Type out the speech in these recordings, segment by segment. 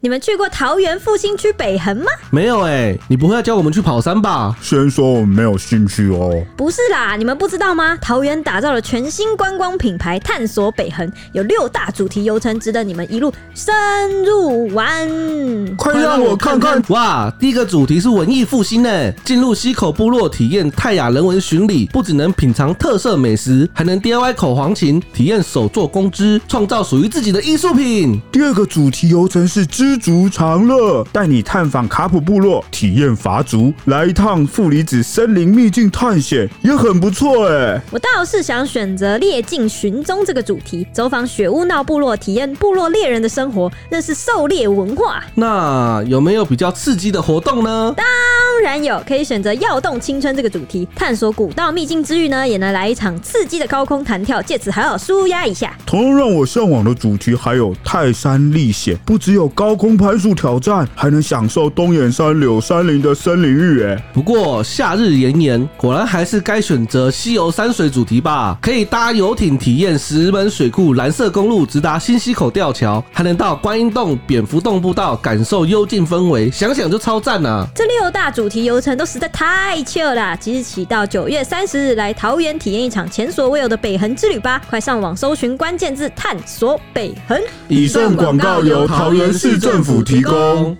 你们去过桃园复兴区北横吗？没有哎、欸，你不会要叫我们去跑山吧？先说我们没有兴趣哦。不是啦，你们不知道吗？桃园打造了全新观光品牌，探索北横，有六大主题游程，值得你们一路深入玩。快让我看看！哇，第一个主题是文艺复兴呢，进入溪口部落体验泰雅人文巡礼，不只能品尝特色美食，还能 DIY 口簧琴，体验手作工织，创造属于自己的艺术品。第二个主题游程是知足常乐，带你探访卡普部落，体验伐竹，来一趟负离子森林秘境探险，也很不错哎。我倒是想选择猎境寻踪这个主题，走访雪屋闹部落，体验部落猎人的生活，认识狩猎文化。那有没有比较刺激的活动呢？当然有，可以选择耀动青春这个主题，探索古道秘境之余呢，也能来一场刺激的高空弹跳，借此好好舒压一下。同样让我向往的主题还有泰山历险，不只有高空攀树挑战，还能享受东眼山柳山林的森林浴。哎，不过夏日炎炎，果然还是该选择西游山水主题吧。可以搭游艇体验石门水库蓝色公路，直达新溪口吊桥，还能到观音洞、蝙蝠洞步道，感受幽静氛围，想想就超赞啊！这六大主题游程都实在太 chill 啦。即日起到九月三十日，来桃园体验一场前所未有的北横之旅吧！快上网搜寻关键字“探索北横”。以上广告由桃园市政政府提供。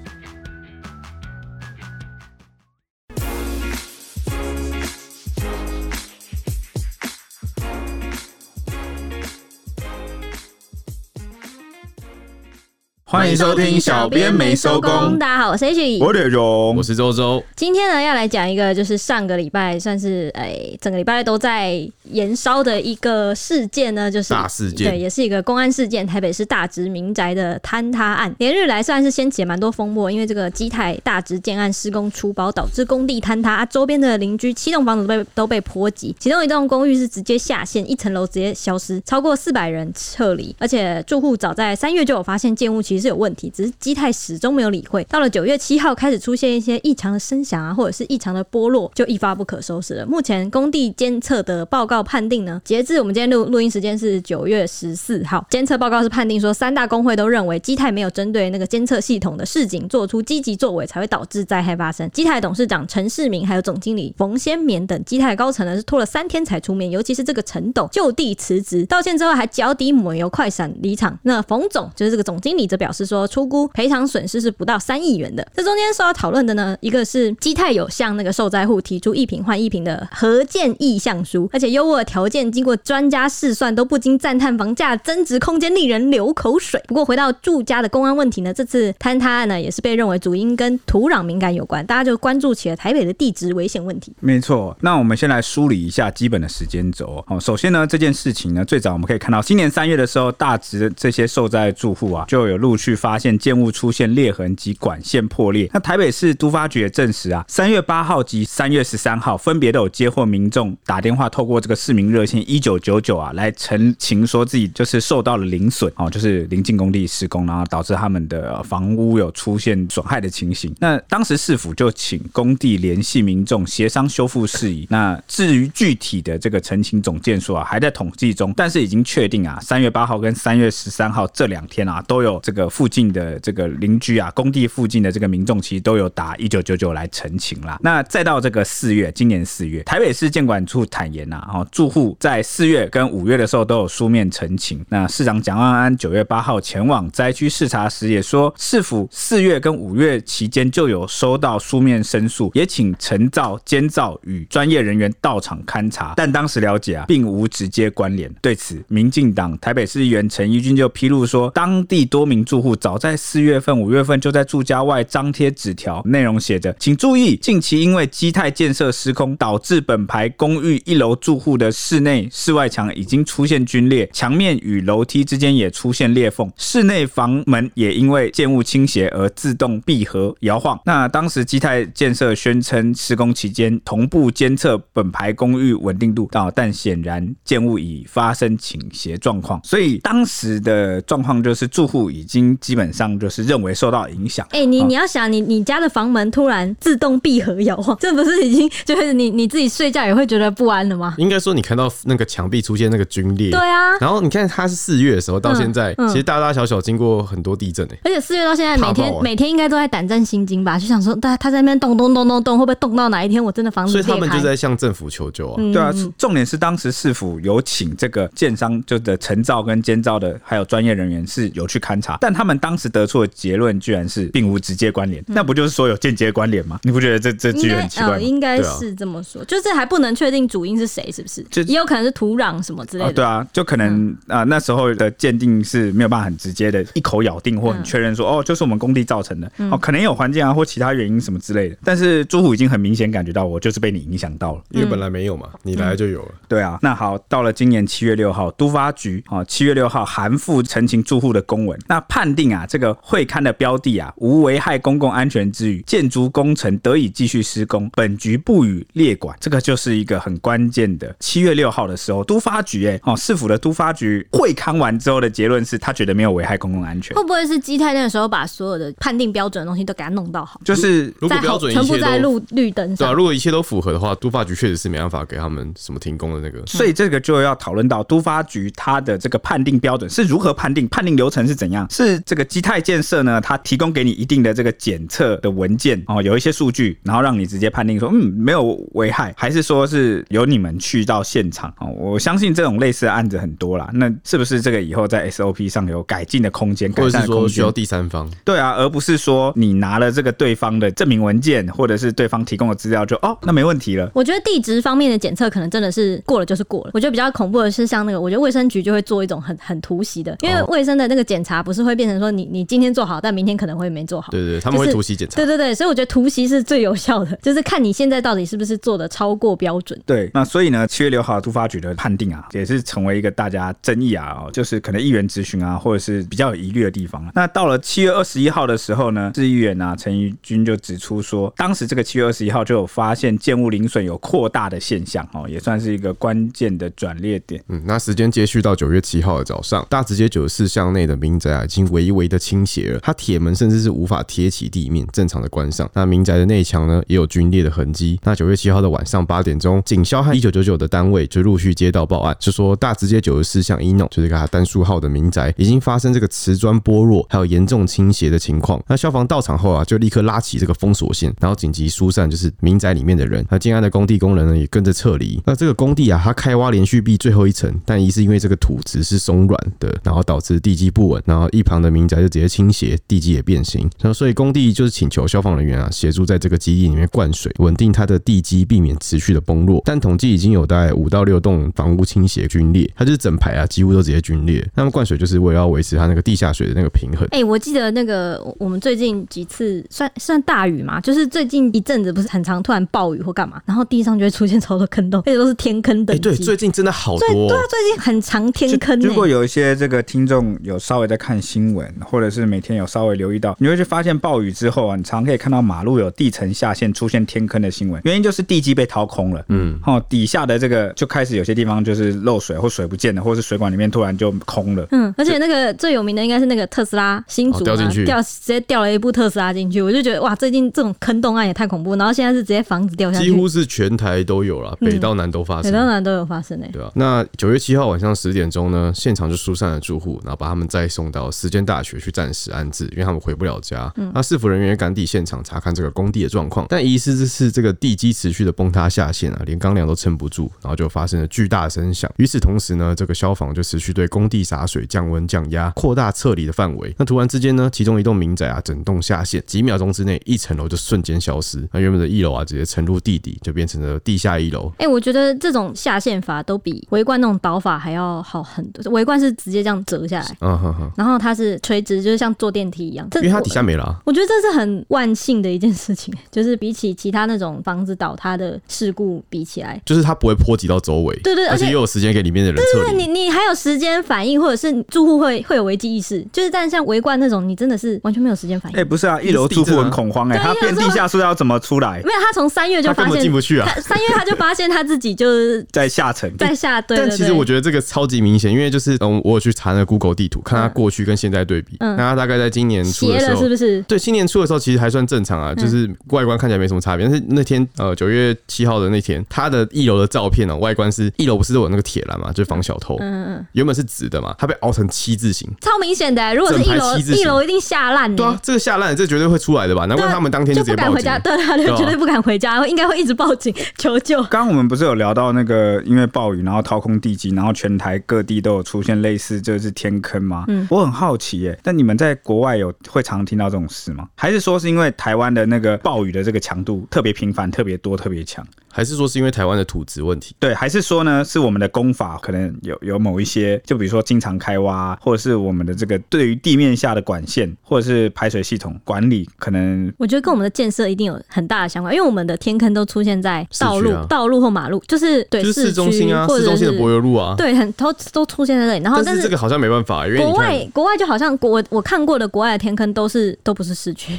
欢迎收听小编没收工。大家好，我是 H，我是荣，我是周周。今天呢，要来讲一个，就是上个礼拜算是哎、欸，整个礼拜都在延烧的一个事件呢，就是大事件，对，也是一个公安事件。台北市大直民宅的坍塌案，连日来算是掀起蛮多风波，因为这个基泰大直建案施工出包，导致工地坍塌，啊，周边的邻居七栋房子都被都被波及，其中一栋公寓是直接下陷，一层楼直接消失，超过四百人撤离，而且住户早在三月就有发现建物其实是有问题，只是基泰始终没有理会。到了九月七号，开始出现一些异常的声响啊，或者是异常的剥落，就一发不可收拾了。目前工地监测的报告判定呢，截至我们今天录录音时间是九月十四号，监测报告是判定说，三大工会都认为基泰没有针对那个监测系统的示警做出积极作为，才会导致灾害发生。基泰董事长陈世明还有总经理冯先勉等基泰高层呢，是拖了三天才出面，尤其是这个陈董就地辞职，道歉之后还脚底抹油快闪离场。那冯总就是这个总经理则表表示说，出估赔偿损失是不到三亿元的。这中间受到讨论的呢，一个是基泰有向那个受灾户提出一坪换一坪的合建意向书，而且优渥条件经过专家试算都不禁赞叹房价增值空间令人流口水。不过回到住家的公安问题呢，这次坍塌案呢也是被认为主因跟土壤敏感有关，大家就关注起了台北的地质危险问题。没错，那我们先来梳理一下基本的时间轴。哦，首先呢，这件事情呢，最早我们可以看到，今年三月的时候，大直这些受灾住户啊，就有陆续发现建物出现裂痕及管线破裂。那台北市都发局也证实啊，三月八号及三月十三号分别都有接获民众打电话，透过这个市民热线一九九九啊，来陈情说自己就是受到了邻损哦，就是临近工地施工，然后导致他们的房屋有出现损害的情形。那当时市府就请工地联系民众协商修复事宜。那至于具体的这个陈情总件数啊，还在统计中，但是已经确定啊，三月八号跟三月十三号这两天啊，都有这个附近的这个邻居啊，工地附近的这个民众其实都有打一九九九来陈情啦。那再到这个四月，今年四月，台北市建管处坦言呐，哦，住户在四月跟五月的时候都有书面陈情。那市长蒋万安九月八号前往灾区视察时也说，市府四月跟五月期间就有收到书面申诉，也请陈造监造与专业人员到场勘查，但当时了解啊，并无直接关联。对此，民进党台北市议员陈怡君就披露说，当地多名住户早在四月份、五月份就在住家外张贴纸条，内容写着：“请注意，近期因为基泰建设施工，导致本排公寓一楼住户的室内、室外墙已经出现龟裂，墙面与楼梯之间也出现裂缝，室内房门也因为建物倾斜而自动闭合摇晃。”那当时基泰建设宣称，施工期间同步监测本排公寓稳定度，啊但显然建物已发生倾斜状况，所以当时的状况就是住户已经。经基本上就是认为受到影响。哎、欸，你你要想，你你家的房门突然自动闭合摇晃，这不是已经就是你你自己睡觉也会觉得不安了吗？应该说，你看到那个墙壁出现那个龟裂，对啊。然后你看，它是四月的时候到现在，嗯嗯、其实大大小小经过很多地震哎、欸。而且四月到现在，每天每天应该都在胆战心惊吧？就想说，他他在那边动动动动动，会不会动到哪一天我真的房子？所以他们就在向政府求救啊。对啊，重点是当时市府有请这个建商就的承造跟监造的还有专业人员是有去勘察，但他们当时得出的结论居然是并无直接关联，那不就是说有间接关联吗？你不觉得这这句很奇怪应该是这么说，就是还不能确定主因是谁，是不是？就也有可能是土壤什么之类的。对啊，就可能啊那时候的鉴定是没有办法很直接的一口咬定或很确认说哦就是我们工地造成的哦，可能有环境啊或其他原因什么之类的。但是朱虎已经很明显感觉到我就是被你影响到了，因为本来没有嘛，你来就有了。对啊，那好，到了今年七月六号，都发局啊七月六号函复陈情住户的公文，那判定啊这个会刊的标的啊无危害公共安全之余，建筑工程得以继续施工，本局不予列管。这个就是一个很关键的。七月六号的时候，都发局哎哦市府的都发局会刊完之后的结论是他觉得没有危害公共安全。会不会是基泰那个时候把所有的判定标准的东西都给他弄到好？就是如果标准全部在绿绿灯上，对啊，如果一切都符合的话，都发局确实是没办法给他们什么停工的那个。所以这个就要讨论到都发局他的这个判定标准是如何判定，判定流程是怎样？是这个基泰建设呢？它提供给你一定的这个检测的文件哦，有一些数据，然后让你直接判定说，嗯，没有危害，还是说是由你们去到现场哦？我相信这种类似的案子很多啦。那是不是这个以后在 SOP 上有改进的空间？或者是说需要第三方？对啊，而不是说你拿了这个对方的证明文件，或者是对方提供的资料就哦，那没问题了。我觉得地质方面的检测可能真的是过了就是过了。我觉得比较恐怖的是像那个，我觉得卫生局就会做一种很很突袭的，因为卫生的那个检查不是会变成说你你今天做好，但明天可能会没做好。对对，他们会突袭检查。对对对，所以我觉得突袭是最有效的，就是看你现在到底是不是做的超过标准。对，那所以呢，七月六号突发局的判定啊，也是成为一个大家争议啊，就是可能议员质询啊，或者是比较有疑虑的地方。那到了七月二十一号的时候呢，市议员啊陈怡君就指出说，当时这个七月二十一号就有发现建物零损有扩大的现象哦，也算是一个关键的转捩点。嗯，那时间接续到九月七号的早上，大直街九十四巷内的民宅啊，已经微微的倾斜了，它铁门甚至是无法贴起地面，正常的关上。那民宅的内墙呢，也有龟裂的痕迹。那九月七号的晚上八点钟，警消和一九九九的单位就陆续接到报案，就说大直街九十四巷一弄，就是个单数号的民宅，已经发生这个瓷砖剥落，还有严重倾斜的情况。那消防到场后啊，就立刻拉起这个封锁线，然后紧急疏散，就是民宅里面的人。那建安的工地工人呢，也跟着撤离。那这个工地啊，它开挖连续壁最后一层，但疑是因为这个土质是松软的，然后导致地基不稳，然后一旁的民宅就直接倾斜，地基也变形。那所以工地就是请求消防人员啊，协助在这个基地里面灌水，稳定它的地基，避免持续的崩落。但统计已经有大概五到六栋房屋倾斜龟裂，它就是整排啊，几乎都直接龟裂。那么灌水就是为了要维持它那个地下水的那个平衡。哎、欸，我记得那个我们最近几次算算大雨嘛，就是最近一阵子不是很常突然暴雨或干嘛，然后地上就会出现超多坑洞，而且都是天坑等级。哎、欸，对，最近真的好多、哦。对啊，最近很长天坑。如果有一些这个听众有稍微在看新闻，或者是每天有稍微留意到，你会去发现暴雨之后啊，你常可以看到马路有地层下陷、出现天坑的新闻，原因就是地基被掏空了。嗯，哦，底下的这个就开始有些地方就是漏水或水不见了，或者是水管里面突然就空了。嗯，而且那个最有名的应该是那个特斯拉新竹、啊、掉进去，掉直接掉了一部特斯拉进去，我就觉得哇，最近这种坑洞案也太恐怖。然后现在是直接房子掉下去，几乎是全台都有了，北到南都发生，北到南都有发生诶、欸。对啊，那九月七号晚上十点钟呢，现场就疏散了住户，然后把他们再送到实践大学去暂时安置，因为他们回不了家。嗯、那市府人员赶抵现场查看这个工地的状况，但疑似这是这个地基持续的崩塌下陷啊，连钢梁都撑不住，然后就发生了巨大的声响。与此同时呢，这个消防就持续对工地洒水、降温、降压，扩大撤离的范围。那突然之间呢，其中一栋民宅啊，整栋下陷，几秒钟之内，一层楼就瞬间消失。那原本的一楼啊，直接沉入地底，就变成了地下一楼。哎、欸，我觉得这种下陷法都比围观那种倒法还要好很多。围观是直接这样折下来，嗯哼哼，然后它是垂直，就是像坐电梯一样。因为它底下没了、啊。我觉得这是很万幸的一件事情，就是比起其他那种房子倒塌的事故比起来，就是它不会波及到周围，对，对对，而且又有时间给里面的人撤离。对对对，你你还有时间反应，或者是住户会会有危机意识，就是但像围观那种，你真的是完全没有时间反应。哎、欸，不是啊，一楼住户很恐慌哎、欸，他变地下室要怎么出来？没有，他从三月就发现进不去啊，三月他就发现他自己就是在下层，在下。但其实我觉得这个超级明显，因为就是嗯，我有去查那 Google 地图，看他过去跟现在。代对比。嗯那它大概在今年初的时候，是不是？对，今年初的时候其实还算正常啊，就是外观看起来没什么差别。但是那天呃九月七号的那天，它的一楼的照片呢、外观是一楼不是都有那个铁栏嘛，就是防小偷。嗯嗯，原本是直的嘛，它被凹成七字形。超明显的欸。如果是一楼，一楼一定吓烂对啊。，这个下烂，这绝对会出来的吧？难怪他们当天就直接报警不敢回家，。对绝对不敢回家，应该会一直报警求救。刚刚我们不是有聊到那个因为暴雨，然后掏空地基，然后全台各地都有出现类似就是天坑吗？嗯，我很好企业。但你们在国外有会常听到这种事吗？还是说是因为台湾的那个暴雨的这个强度特别频繁、特别多、特别强？还是说是因为台湾的土质问题？对，还是说呢，是我们的工法可能有有某一些，就比如说经常开挖，或者是我们的这个对于地面下的管线或者是排水系统管理，可能我觉得跟我们的建设一定有很大的相关，因为我们的天坑都出现在道路、啊道路或马路，就是对就是市中心啊，市中心的是柏油路啊。对，很都都出现在这里。然后，但但是这个好像没办法，因为国外国外就好像国我我看过的国外的天坑都是都不是市区，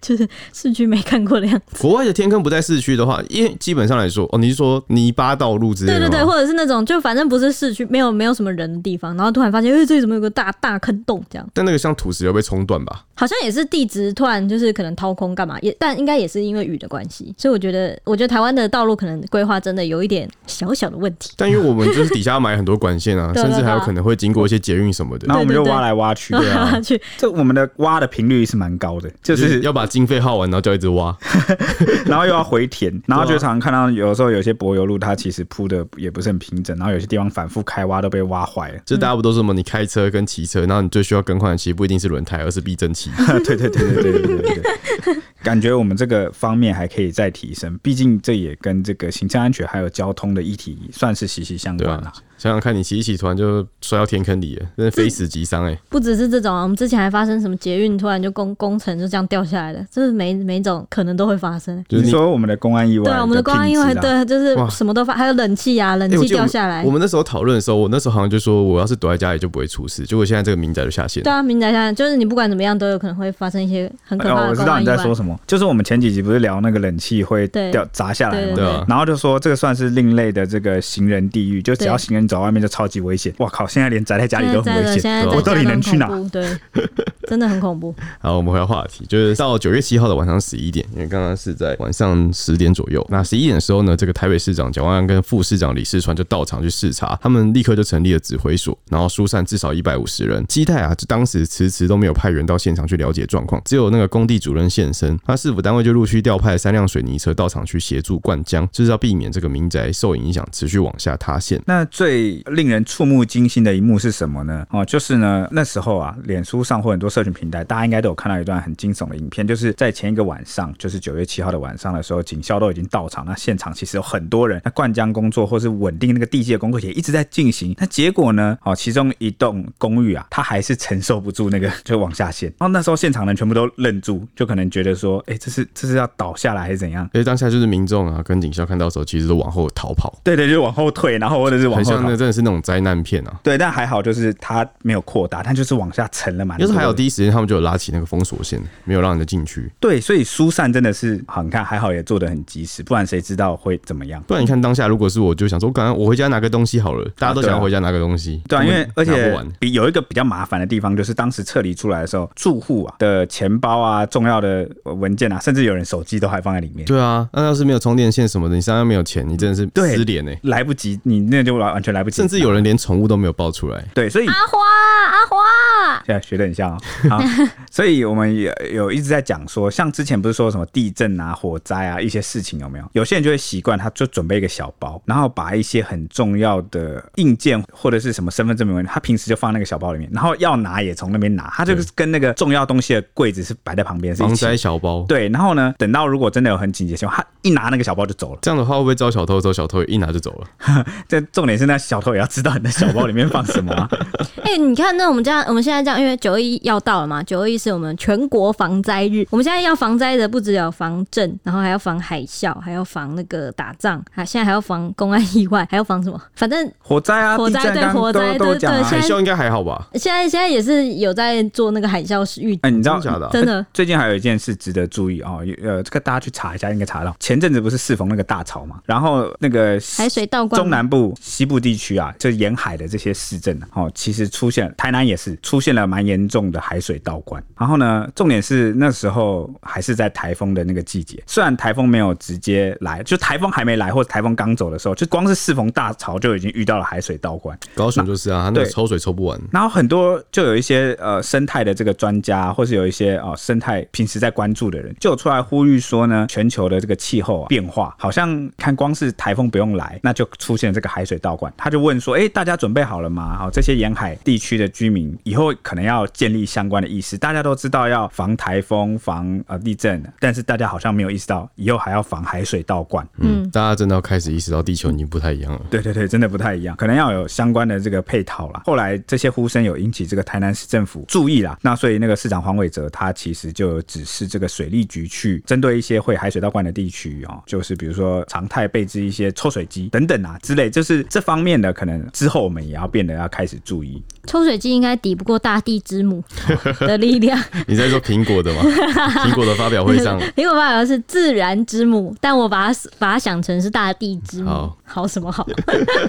就是市区没看过的样子。国外的天坑不在市区的话，因为基本上来说，哦，你是说泥巴道路之类的？对对对，或者是那种就反正不是市区，没有没有什么人的地方，然后突然发现，哎、这里怎么有个大大坑洞？这样但那个像土石流被冲断吧？好像也是地质突然就是可能掏空干嘛，也但应该也是因为雨的关系，所以我觉得我觉得台湾的道路可能规划真的有一点小小的问题。但因为我们就是底下埋很多管线 啊，甚至还有可能会经过一些捷运什么的那，我们就挖来挖去，对啊，去这我们的挖的频率是蛮高的，就就是是要把经费耗完，然后就一直挖。然后又要回填，然后就常常看到有时候有些柏油路它其实铺的也不是很平整，然后有些地方反复开挖都被挖坏了。就大家不都是什么？你开车跟骑车，然后你最需要更换的其实不一定是轮胎，而是避震器。对对对对对对对对对，感觉我们这个方面还可以再提升，毕竟这也跟这个行车安全还有交通的议题算是息息相关了啊。想想看，你骑一骑，突然就摔到天坑里了，真的非死即伤哎！不只是这种啊，我们之前还发生什么捷运突然就工工程就这样掉下来了，就是每每种可能都会发生。就是说我们的公安意外，对啊，我们的公安意外，对。就是什么都发，还有冷气啊，冷气掉下来我。们那时候讨论的时候，我那时候好像就说，我要是躲在家里就不会出事。结果现在这个民宅就下线了。对啊，民宅下线就是你不管怎么样都有可能会发生一些很可怕我知道你。在说什么，就是我们前几集不是聊那个冷气会对掉砸下来吗？对然后就说这个算是另类的这个行人地狱，就只要行人走外面就超级危险。哇靠，现在连宅在家里都很危险，我到底能去哪？对，真的很恐怖。好，我们回到话题，就是到九月七号的晚上十一点，因为刚刚是在晚上十点左右。那十一点的时候呢，这个台北市长蒋万安跟副市长李世川就到场去视察，他们立刻就成立了指挥所，然后疏散至少一百五十人。基泰啊，就当时迟迟都没有派员到现场去了解状况，只有那个工地主任现身，他市府单位就陆续调派了三辆水泥车到场去协助灌浆，就是要避免这个民宅受影响，持续往下塌陷。那最令人触目惊心的一幕是什么呢？哦，就是呢，那时候啊，脸书上或很多社群平台，大家应该都有看到一段很惊悚的影片，就是在前一个晚上，就是九月七号的晚上的时候，警校都已经到场，那现场其实有很多人，那灌浆工作或是稳定那个地基的工作也一直在进行。那结果呢？哦，其中一栋公寓啊，它还是承受不住那个 就往下陷，然后那时候现场人全部都愣住，就可能觉得说，哎、这是这是要倒下来还是怎样？所以当下就是民众啊跟警校看到的时候，其实都往后逃跑，对对，就往后退，然后或者是往后那。真的是那种灾难片啊。对，但还好，就是它没有扩大，它就是往下沉了嘛。就是还有第一时间，他们就有拉起那个封锁线，没有让人家进去。对，所以疏散真的是好，你看还好也做得很及时，不然谁知道会怎么样？不然你看当下，如果是我就想说，我赶快我回家拿个东西好了，大家都想要回家拿个东西。对啊，因为而且比有一个比较麻烦的地方，就是当时撤离出来的时候，住户啊的钱包啊、重要的文件啊，甚至有人手机都还放在里面。对啊，那要是没有充电线什么的，你身上没有钱，你真的是失联呢。来不及，你那就完完全来不及。甚至有人连宠物都没有抱出来。对，所以阿花，阿花，现在学的很像哦。好，所以我们有有一直在讲说，像之前不是说什么地震啊、火灾啊一些事情有没有？有些人就会习惯，他就准备一个小包，然后把一些很重要的硬件或者是什么身份证明文，他平时就放那个小包里面，然后要拿也从那边拿，他就是跟那个重要东西的柜子是摆在旁边，防灾小包，对，然后呢，等到如果真的有很紧急的情况，他一拿那个小包就走了。这样的话会不会招小偷？之后小偷一拿就走了？这重点是那小偷也要知道你的小包里面放什么啊。哎、你看，那我们这样，我们现在这样，因为九二一要到了嘛，九二一是我们全国防灾日。我们现在要防灾的不只有防震，然后还要防海啸，还要防那个打仗，还现在还要防公安意外，还要防什么？反正火灾啊，火灾对火灾对都都讲啊对。海啸应该还好吧？现在现在也是有在做那个海啸预哎，你知道真的假的啊真的最近还有一件事值得注意哦，呃，这个大家去查一下，应该查到。前阵子不是适逢那个大潮嘛，然后那个海水倒灌中南部、西部地区啊，就沿海的这些市镇啊，哦，其实出现台南也是出现了了蛮严重的海水倒灌。然后呢，重点是那时候还是在台风的那个季节，虽然台风没有直接来，就台风还没来或者台风刚走的时候，就光是适逢大潮就已经遇到了海水倒灌。高雄就是啊，它那个抽水抽不完。然后很多就有一些呃生态的这个专家，或是有一些哦、呃、生态平时在关注的人，就有出来呼吁说呢，全球的这个气候、啊、变化，好像看光是台风不用来，那就出现这个海水倒灌。他就问说，哎，大家准备好了吗？好，这些沿海地区的居民以后可能要建立相关的意识。大家都知道要防台风、防呃地震，但是大家好像没有意识到以后还要防海水倒灌。嗯，大家真的要开始意识到地球已经不太一样了。对对对，真的不太一样，可能要有相关的这个配套啦。后来这些呼声有引起这个台南市政府注意啦，那所以那个市长黄伟哲他其实就有指示这个水利局去针对一些会海水倒灌的地区哦，就是比如说常态备置一些抽水机等等啊之类，就是这方面变得可能之后我们也要变得要开始注意。抽水机应该抵不过大地之母 的力量。你在说苹果的吗？苹果的发表会上，苹果发表的是自然之母，但我把它把它想成是大地之母。好，好什么好？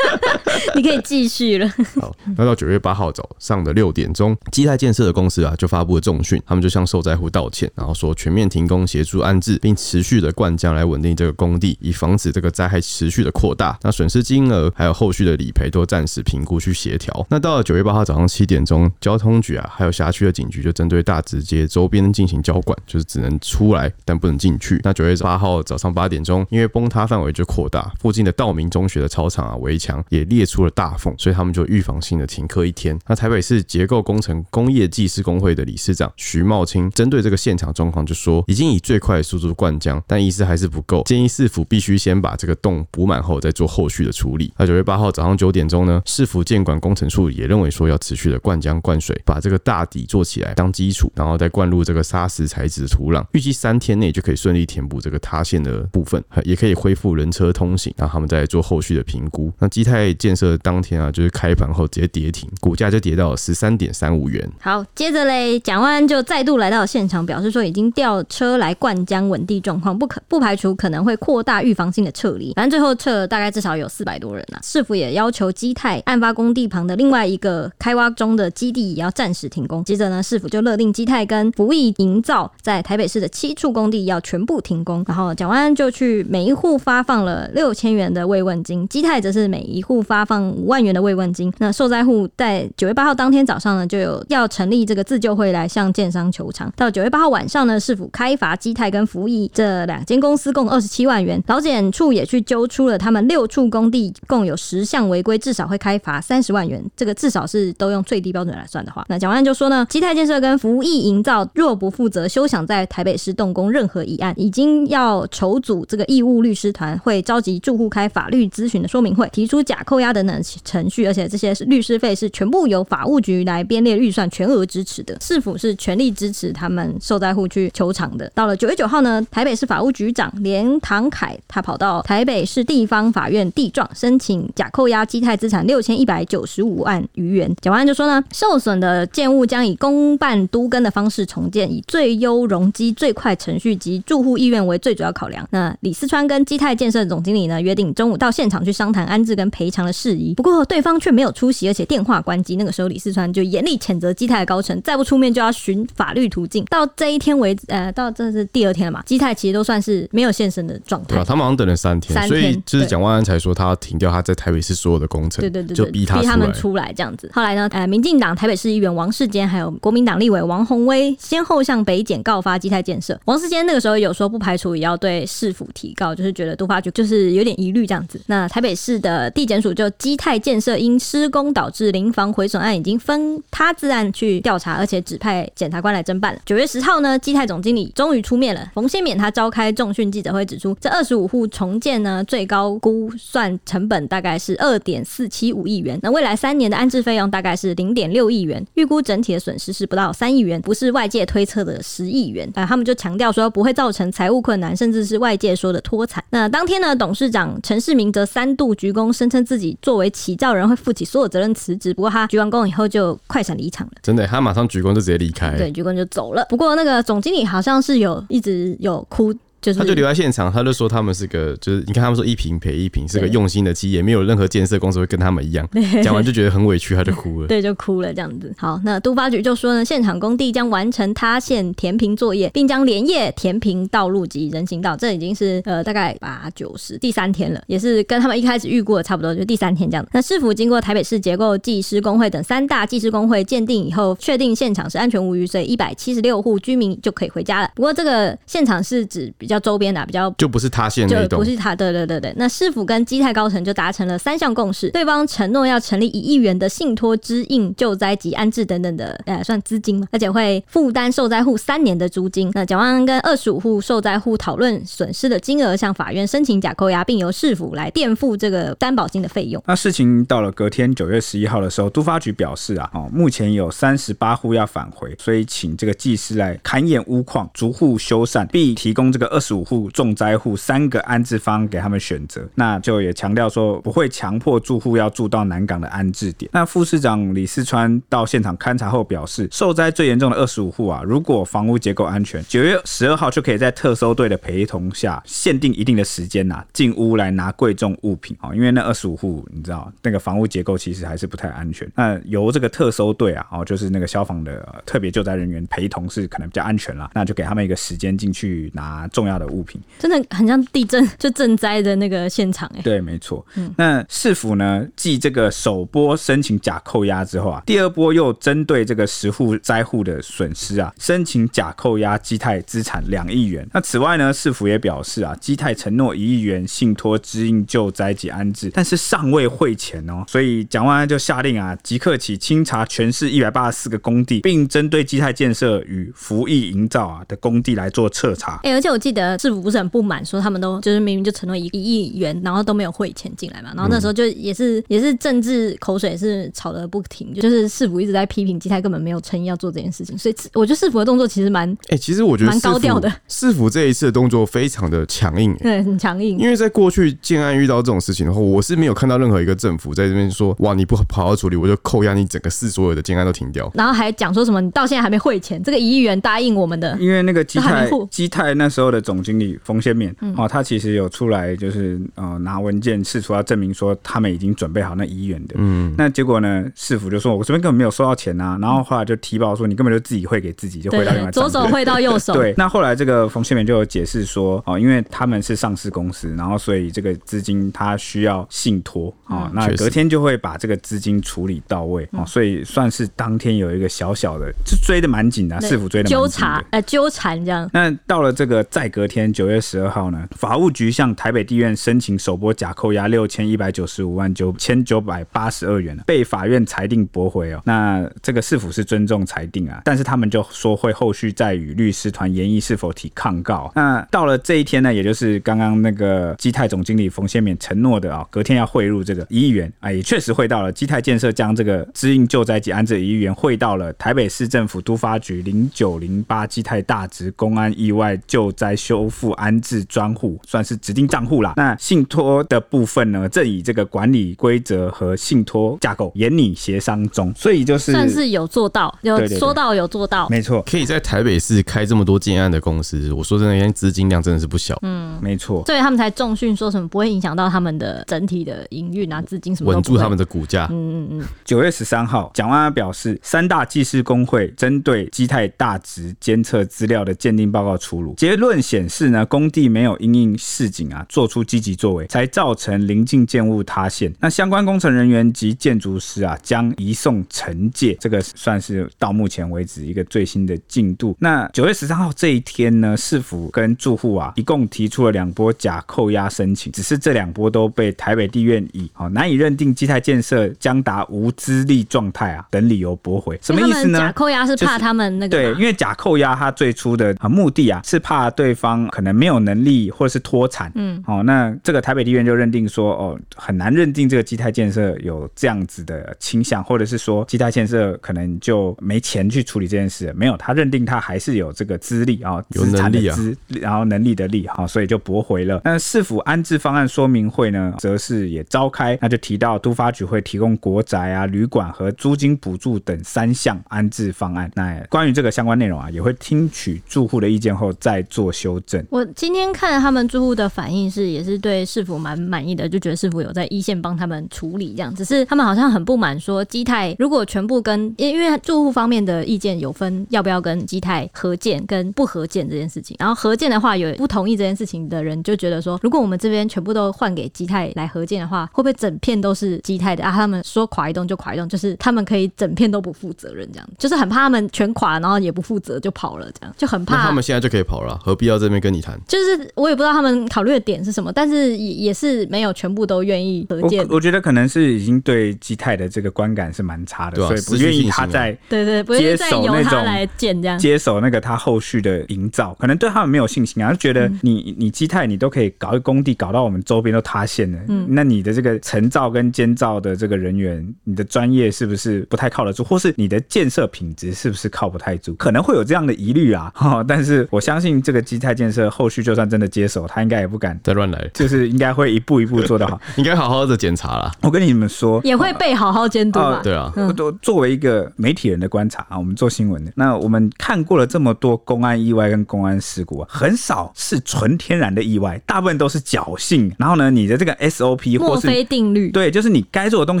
你可以继续了。好，那到九月八号早上的六点钟，基泰建设的公司啊就发布了重讯，他们就向受灾户道歉，然后说全面停工，协助安置，并持续的灌浆来稳定这个工地，以防止这个灾害持续的扩大。那损失金额还有后续的理赔都暂时评估去协调。那到了九月八号。早上七点钟，交通局啊，还有辖区的警局就针对大直街周边进行交管，就是只能出来，但不能进去。那九月八号早上八点钟，因为崩塌范围就扩大，附近的道明中学的操场啊围墙也裂出了大缝，所以他们就预防性的停课一天。那台北市结构工程工业技师工会的理事长徐茂清针对这个现场状况就说，已经以最快的速度灌浆，但意思还是不够，建议市府必须先把这个洞补满后再做后续的处理。那九月八号早上九点钟呢，市府建管工程处也认为说要。持续的灌浆灌水，把这个大底做起来当基础，然后再灌入这个砂石材质的土壤，预计三天内就可以顺利填补这个塌陷的部分，也可以恢复人车通行。然后他们再做后续的评估。那基泰建设当天啊，就是开盘后直接跌停，股价就跌到了十三点三五元。好，接着嘞，蒋万安就再度来到现场，表示说已经调车来灌浆稳定状况，不可不排除可能会扩大预防性的撤离。反正最后撤了大概至少有四百多人啊。市府也要求基泰案发工地旁的另外一个开。挖中的基地也要暂时停工。接着呢，市府就勒令基泰跟福义营造在台北市的七处工地要全部停工。然后蒋万安就去每一户发放了六千元的慰问金，基泰则是每一户发放五万元的慰问金。那受灾户在九月八号当天早上呢，就有要成立这个自救会来向建商求偿。到九月八号晚上呢，市府开罚基泰跟福义这两间公司共二十七万元。劳检处也去揪出了他们六处工地共有十项违规，至少会开罚三十万元。这个至少是。都用最低标准来算的话，那蒋万就说呢，基泰建设跟福义营造若不负责休想在台北市动工任何一案，已经要筹组这个义务律师团，会召集住户开法律咨询的说明会，提出假扣押等等程序，而且这些律师费是全部由法务局来编列预算，全额支持的。市府是全力支持他们受灾户去求偿的。到了九月九号呢，台北市法务局长连唐凯他跑到台北市地方法院递状，申请假扣押基泰资产六千一百九十五万余元。蒋万安就说呢，受损的建物将以公办都更的方式重建，以最优容积、最快程序及住户意愿为最主要考量。那李四川跟基泰建设总经理呢，约定中午到现场去商谈安置跟赔偿的事宜。不过对方却没有出席，而且电话关机。那个时候李四川就严厉谴责基泰的高层，再不出面就要寻法律途径。到这一天为止，呃，到这是第二天了嘛，基泰其实都算是没有现身的状态。对啊，他们好像等了三天，所以就是蒋万安才说他要停掉他在台北市所有的工程，对对对，就逼他逼他们出来这样子。后来呢？呃，民进党台北市议员王世坚，还有国民党立委王鸿薇，先后向北检告发基泰建设。王世坚那个时候有说不排除也要对市府提告，就是觉得都发局就是有点疑虑这样子。那台北市的地检署就基泰建设因施工导致临房毁损案，已经分他自案去调查，而且指派检察官来侦办了。九月十号呢，基泰总经理终于出面了。冯先勉他召开重讯记者会，指出这二十五户重建呢，最高估算成本大概是二点四七五亿元。那未来三年的安置费用大概是零点六亿元，预估整体的损失是不到三亿元，不是外界推测的十亿元。啊，他们就强调说不会造成财务困难，甚至是外界说的脱产。那当天呢，董事长陈世明则三度鞠躬，声称自己作为起造人会负起所有责任，辞职。不过他鞠完躬以后就快闪离场了。真的，他马上鞠躬就直接离开，对，鞠躬就走了。不过那个总经理好像是有一直有哭。就是他就留在现场，他就说他们是个，就是你看他们说一瓶赔一瓶，是个用心的企业，没有任何建设公司会跟他们一样。讲完就觉得很委屈，他就哭了。对，就哭了这样子。好，那都发局就说呢，现场工地将完成塌陷填平作业，并将连夜填平道路及人行道。这已经是呃大概八九十第三天了，也是跟他们一开始预估的差不多，就第三天这样子。那市府经过台北市结构技师工会等三大技师工会鉴定以后，确定现场是安全无虞，所以一百七十六户居民就可以回家了。不过这个现场是指比较周边的、啊，比较就不是塌陷那栋，就不是他，对对对对。那市府跟基泰高层就达成了三项共识，对方承诺要成立一亿元的信托支应救灾及安置等等的，呃，算资金嘛，而且会负担受灾户三年的租金。那蒋万安跟二十五户受灾户讨论损失的金额，向法院申请假扣押，并由市府来垫付这个担保金的费用。那事情到了隔天九月十一号的时候，都发局表示啊，哦，目前有三十八户要返回，所以请这个技师来勘验屋况，逐户修缮，并提供这个二十五户重灾户三个安置方给他们选择。那就也强调说，不会强迫住户要住到南港的安置点。那副市长李四川到现场勘察后表示，受灾最严重的二十五户啊，如果房屋结构安全，九月十二号就可以在特搜队的陪同下，限定一定的时间呐、啊，进屋来拿贵重物品啊。因为那二十五户，你知道那个房屋结构其实还是不太安全。那由这个特搜队啊，哦，就是那个消防的特别救灾人员陪同是可能比较安全啦。那就给他们一个时间进去拿重要的物品，真的很像地震就赈灾的那个现场哎、欸。对，没错。嗯，那市府呢，继这个首波申请假扣押之后啊，第二波又针对这个十户灾户的损失啊，申请假扣押基泰资产两亿元。那此外呢，市府也表示啊，基泰承诺一亿元信托支应救灾及安置，但是尚未汇钱哦，所以蒋万安就下令啊，即刻起清查全市一百八十四个工地，并针对基泰建设与服役营造啊的工地来做彻查。哎、欸，而且我记得市府不是很不满，说他们都就是明明就承诺一一亿元，然后都没有汇钱进来嘛，然后那时候就也是、嗯、也是政治口水是吵得不停，就是市府一直在批评基泰根本没有诚意要做这件事情，所以我觉得市府的动作其实蛮哎、欸，其实我觉得蛮高调的。市府这一次的动作非常的强硬、欸，对，很强硬。因为在过去建案遇到这种事情的话，我是没有看到任何一个政府在这边说，哇，你不好好处理，我就扣押你整个市所有的建案都停掉，然后还讲说什么你到现在还没汇钱，这个一亿元答应我们的，因为那个基泰基泰那时候的总经理冯先勉、嗯、哦，他其实有出来就是呃拿文件试图要证明说他们已经准备好那一亿元的，嗯，那结果呢，市府就说我这边根本没有收到钱啊，然后后来就提报说你根本就自己汇给自己，就汇到另外左手汇到右手，对，那后来这个冯先勉就有解释说哦，因为他们是上市公司，然后所以这个资金他需要信托啊、哦，那隔天就会把这个资金处理到位哦，所以算是当天有一个小小的就追的蛮紧的，市府追得蛮紧的，纠缠呃纠缠这样。那到了这个再隔天九月十二号呢，法务局向台北地院申请首波假扣押六千一百九十五万九千九百八十二元，被法院裁定驳回哦。那这个是否是尊重裁定啊，但是他们就说会后续再与律师团研议是否提抗告。那到了这一天呢，也就是刚刚那个基泰总经理冯先勉承诺的啊，隔天要汇入这个一亿元啊，也确实汇到了。基泰建设将这个支应救灾及安置一亿元汇到了台北市政府都发局零九零八基泰大直公安意外救灾修复安置专户，算是指定账户啦。那信托的部分呢，正以这个管理规则和信托架构严拟协商中，所以就是算是有做到，有说到有做到，没错。可以在台北市开这么多建案的公司，我说真的，因为资金量真的是不小。嗯，没错。所以他们才重训说什么不会影响到他们的整体的营运啊，资金什么稳住他们的股价。嗯嗯嗯。九月十三号，蒋万安表示，三大技师工会针对基泰大值监测资料的鉴定报告出炉，结论显示呢，工地没有因应市井啊做出积极作为，才造成临近建物塌陷。那相关工程人员及建筑师啊，将移送惩戒。这个算是到目前为止一个最新的进度。那九月十三号这一天呢，市府跟住户啊，一共提出了两波假扣押申请，只是这两波都被台北地院以好难以认定基泰建设将达无资力状态啊等理由驳回。什么意思呢？假扣押是怕他们那个、就是、对，因为假扣押它最初的啊目的啊是怕对方可能没有能力或者是脱产。嗯，哦，那这个台北地院就认定说哦很难认定这个基泰建设有这样子的倾向，或者是说基泰建设可能就没钱去处理这件事。没有，他认定他还是有这个资历啊，有能力啊，然后能力的力哈，所以就驳回了。那市府安置方案说明会呢，则是也召开，那就提到都发局会提供国宅啊、旅馆和租金补助等三项安置方案。那关于这个相关内容啊，也会听取住户的意见后再做修修正。我今天看了他们住户的反应是，也是对市府蛮满意的，就觉得市府有在一线帮他们处理这样。只是他们好像很不满，说基泰如果全部跟，因因为住户方面的意见有分，要不要跟基泰合建跟不合建这件事情。然后合建的话，有不同意这件事情的人就觉得说，如果我们这边全部都换给基泰来合建的话，会不会整片都是基泰的啊？他们说垮一栋就垮一栋，就是他们可以整片都不负责任这样，就是很怕他们全垮，然后也不负责就跑了这样，就很怕。他们现在就可以跑了，何必要这边跟你谈？就是我也不知道他们考虑的点是什么，但是也也是没有全部都愿意合建。我，觉得可能是已经对基泰的这个观感是蛮差的，啊、所以不愿意他在对对，不愿意再由他来建这样，接手那个他后续的营造，可能对他们没有信心啊，就觉得你你基泰你都可以搞一工地，搞到我们周边都塌陷了，嗯，那你的这个承造跟建造的这个人员，你的专业是不是不太靠得住，或是你的建设品质是不是靠不太住？可能会有这样的疑虑啊，哈，但是我相信这个基泰建设后续就算真的接手，他应该也不敢再乱来，就是应该会一步一步做得好，应该好好的检查啦。我跟你们说，也会被好好监督吧、呃。对啊，都、嗯、作为一个媒体人的观察啊，我们做新闻的，那我们看过了这么多公安意外跟公安事故啊，很少是纯天然的意外，大部分都是侥幸。然后呢，你的这个 SOP 或是墨菲定律，对，就是你该做的东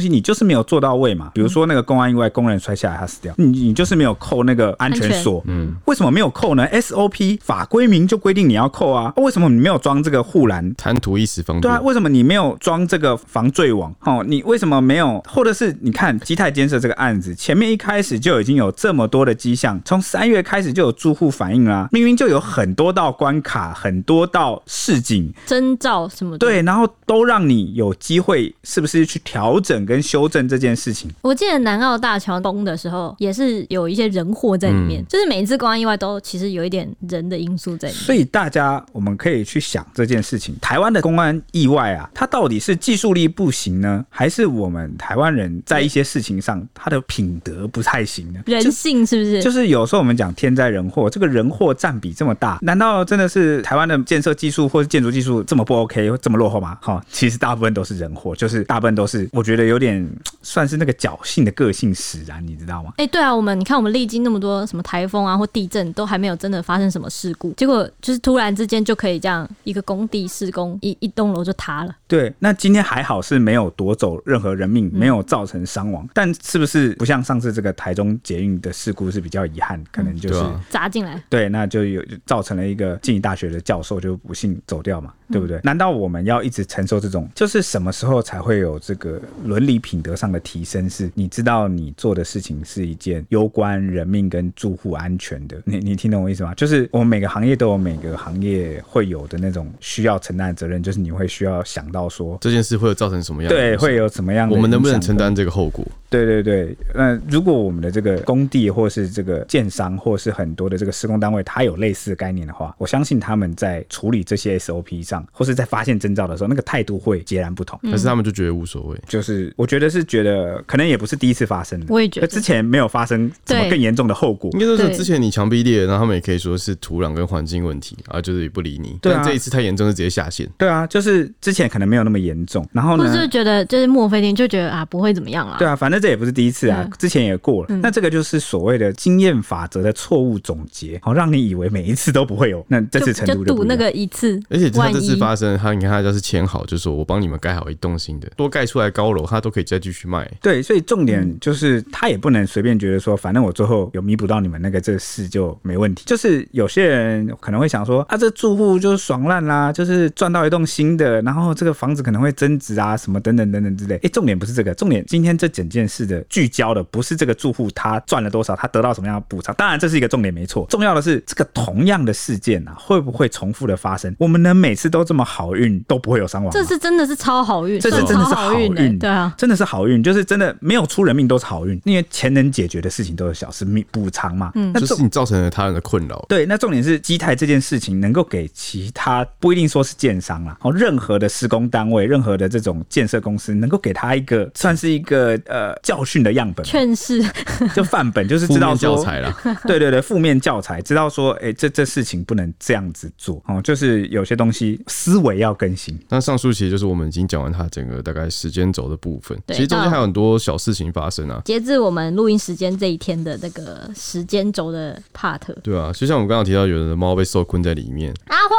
西，你就是没有做到位嘛。比如说那个公安意外，工人摔下来他死掉，你你就是没有扣那个安全锁，嗯，为什么没有扣呢？SOP 法规明就规定你要扣啊，为什么你没有装这个护栏？贪图一时方便。对啊，为什么你没有装这个防坠网？哦，你为什么没有？或者是你看基泰建设这个案子，前面一开始就已经有这么多的迹象，从三月开始就有住户反映啦、啊，明明就有很多道关卡，很多道市警征兆什么的，对，然后都让你有机会，是不是去调整跟修正这件事情？我记得南澳大桥崩的时候，也是有一些人祸在里面，嗯、就是每一次公安意外都其实有一点人的因素在里面。所以大家我们可以去想这件事情，台湾的公安意外啊，它到底是技术力不行呢，还是我们台湾人在一些事情上他的品德不太行呢？人性是不是？就是有时候我们讲天灾人祸，这个人祸占比这么大，难道真的是台湾的建设技术或是建筑技术这么不 OK，这么落后吗？哈，其实大部分都是人祸，就是大部分都是我觉得有点算是那个侥幸的个性使然，你知道吗？哎、欸，对啊，我们你看我们历经那么多什么台风啊或地震，都还没有真的发生什么事故，结果就是突然之间就可以这样一个工地施工，一一栋楼就塌了。对，那今天还好是没有夺走任何人命，没有造成伤亡，嗯、但是不是不像上次这个台中捷运的事故是比较遗憾，可能就是砸进来，对，那就有造成了一个静宜大学的教授就不幸走掉嘛，对不对？嗯、难道我们要一直承受这种？就是什么时候才会有这个伦理品德上的提升？是你知道你做的事情是一件攸关人命跟住户安全的，你你听懂我意思吗？就是我们每个行业都有每个行业会有的那种需要承担的责任，就是你会需要想到说这件事会有造成什么样的？对，会有什么样的？我们能不能承担这个后果？对对对，那如果我们的这个工地或是这个建商或是很多的这个施工单位，它有类似的概念的话，我相信他们在处理这些 SOP 上，或是在发现征兆的时候，那个态度会截然不同。可是他们就觉得无所谓，就是我觉得是觉得可能也不是第一次发生的，我也觉得之前没有发生什么更严重的后果。应该说是之前你墙壁裂，然后他们也可以说是土壤跟环境问题啊，就是也不理你。对啊，但这一次太严重，就直接下线。对啊，就是之前可能没有那么严重，然后呢，就是觉得就是墨菲定律就觉得啊不会怎么样了。对啊，反正这也不是第一次啊。之前也过了，嗯、那这个就是所谓的经验法则的错误总结，好让你以为每一次都不会有，那这次程度就赌那个一次，而且他这次发生，他你看他要是签好，就是说我帮你们盖好一栋新的，多盖出来高楼，他都可以再继续卖。对，所以重点就是他也不能随便觉得说，反正我最后有弥补到你们那个这个事就没问题。就是有些人可能会想说啊，这住户就是爽烂啦，就是赚到一栋新的，然后这个房子可能会增值啊，什么等等等等之类。哎，重点不是这个，重点今天这整件事的聚焦。的不是这个住户他赚了多少，他得到什么样的补偿？当然这是一个重点，没错。重要的是这个同样的事件啊，会不会重复的发生？我们能每次都这么好运，都不会有伤亡？这是真的是超好运，这是真的是好运，欸，对啊，真的是好运，就是真的没有出人命都是好运，因为钱能解决的事情都是小事，补偿嘛。嗯，那就是你造成了他人的困扰。对，那重点是基泰这件事情能够给其他不一定说是建商啦，哦，任何的施工单位，任何的这种建设公司，能够给他一个算是一个呃教训的样本，劝世。就范本，就是知道教材了。对对对，负面教材，知道说，哎、欸，这这事情不能这样子做哦。就是有些东西思维要更新。那上述其实就是我们已经讲完它整个大概时间轴的部分。其实中间还有很多小事情发生啊。截至我们录音时间这一天的那个时间轴的 part。对啊，就像我们刚刚提到，有人的猫被受困在里面。阿花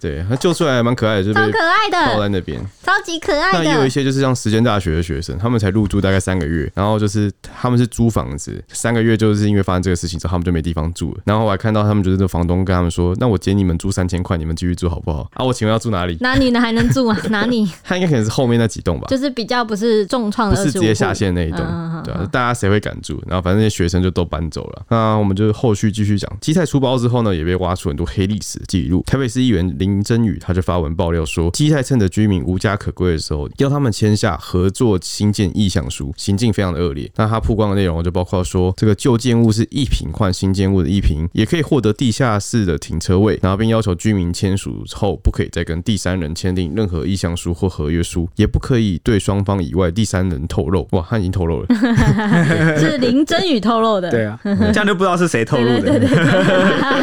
对，他救出来还蛮可爱的，就被超可爱的，抱在那边。超级可爱的。那也有一些就是像时间大学的学生，他们才入住大概三个月，然后就是他们是租房子，三个月就是因为发生这个事情之后，他们就没地方住了。然后我还看到他们就是这房东跟他们说：“那我减你们租三千块，你们继续住好不好？”啊，我请问要住哪里？哪里呢？还能住啊？哪里？他应该可能是后面那几栋吧，就是比较不是重创的，不是直接下线那一栋，嗯、对啊，大家谁会敢住？然后反正那些学生就都搬走了。那我们就后续继续讲，基泰出包之后呢，也被挖出很多黑历史记录。台北市议员林真宇他就发文爆料说，基泰趁着居民无家可归的时候，要他们签下合作新建意向书，行径非常的恶劣。那他曝光的内容就包括说，这个旧建物是一平换新建物的一平，也可以获得地下室的停车位，然后并要求居民签署后不可以再跟第三人签订任何意向书或合约书，也不可以对双方以外第三人透露。哇，他已经透露了，是林真宇透露的。对啊，这样就不知道是谁透露的。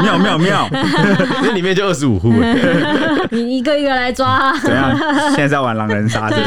妙妙 妙，那里面就二十五户了。你一个一个来抓。怎样？现在在玩狼人杀对？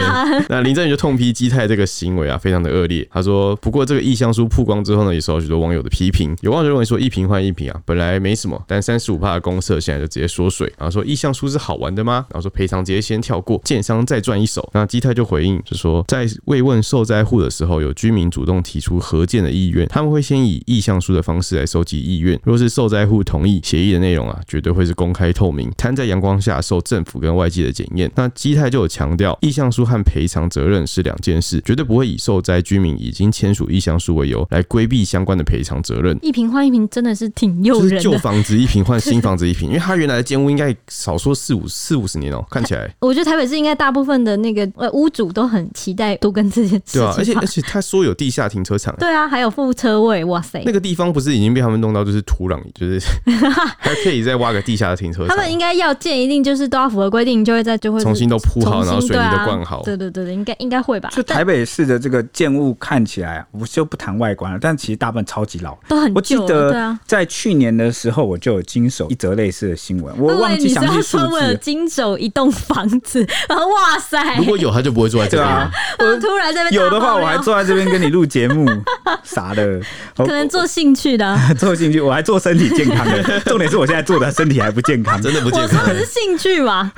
那林振宇就痛批基泰这个行为啊，非常的恶劣。他说，不过这个意向书曝光之后呢，也受到许多网友的批评。有网友认为说，一瓶换一瓶啊，本来没什么，但三十五帕的公社现在就直接缩水。然后说意向书是好玩的吗？然后说赔偿直接先跳过，建商再赚一手。那基泰就回应，就说在慰问受灾户的时候，有居民主动提出合建的意愿，他们会先以意向书的方式来收集意愿。若是受灾户同意，协议的内容啊，绝对会是公开透明，摊在阳光下，受政府跟外界的检验。那基泰就有强调，意向书和赔偿责任是两件事，绝对不会以受灾居民已经签署意向书为由来规避相关的赔偿责任。一平换一平真的是挺诱人的，旧房子一平换新房子一平，因为他原来的建屋应该少说四五四五十年哦、喔，看起来。我觉得台北市应该大部分的那个呃屋主都很期待都跟这件事情。对啊，而且而且他说有地下停车场。对啊，还有副车位，哇塞，那个地方不是已经被他们弄到就是土壤，就是 还可以再挖个地下的停车场。他们应该要建，一定就是都要符合规定，就会在就会重新都铺好，然后水泥都灌好。对对对对，应该应该会吧。就台北市的这个建物看起来，我就不谈外观了，但其实大部分超级老，都很。我记得在去年的时候，我就有经手一则类似的新闻，我忘记详细数字。经手一栋房子，然 后哇塞，如果有他就不会坐在这边。我突然这边有的话，我还坐在这边跟你录节目，啥的。可能做兴趣的，做兴趣，我还做身体健康的。重点是我现在做的身体还不健康，真的不健康。我说的是兴趣嘛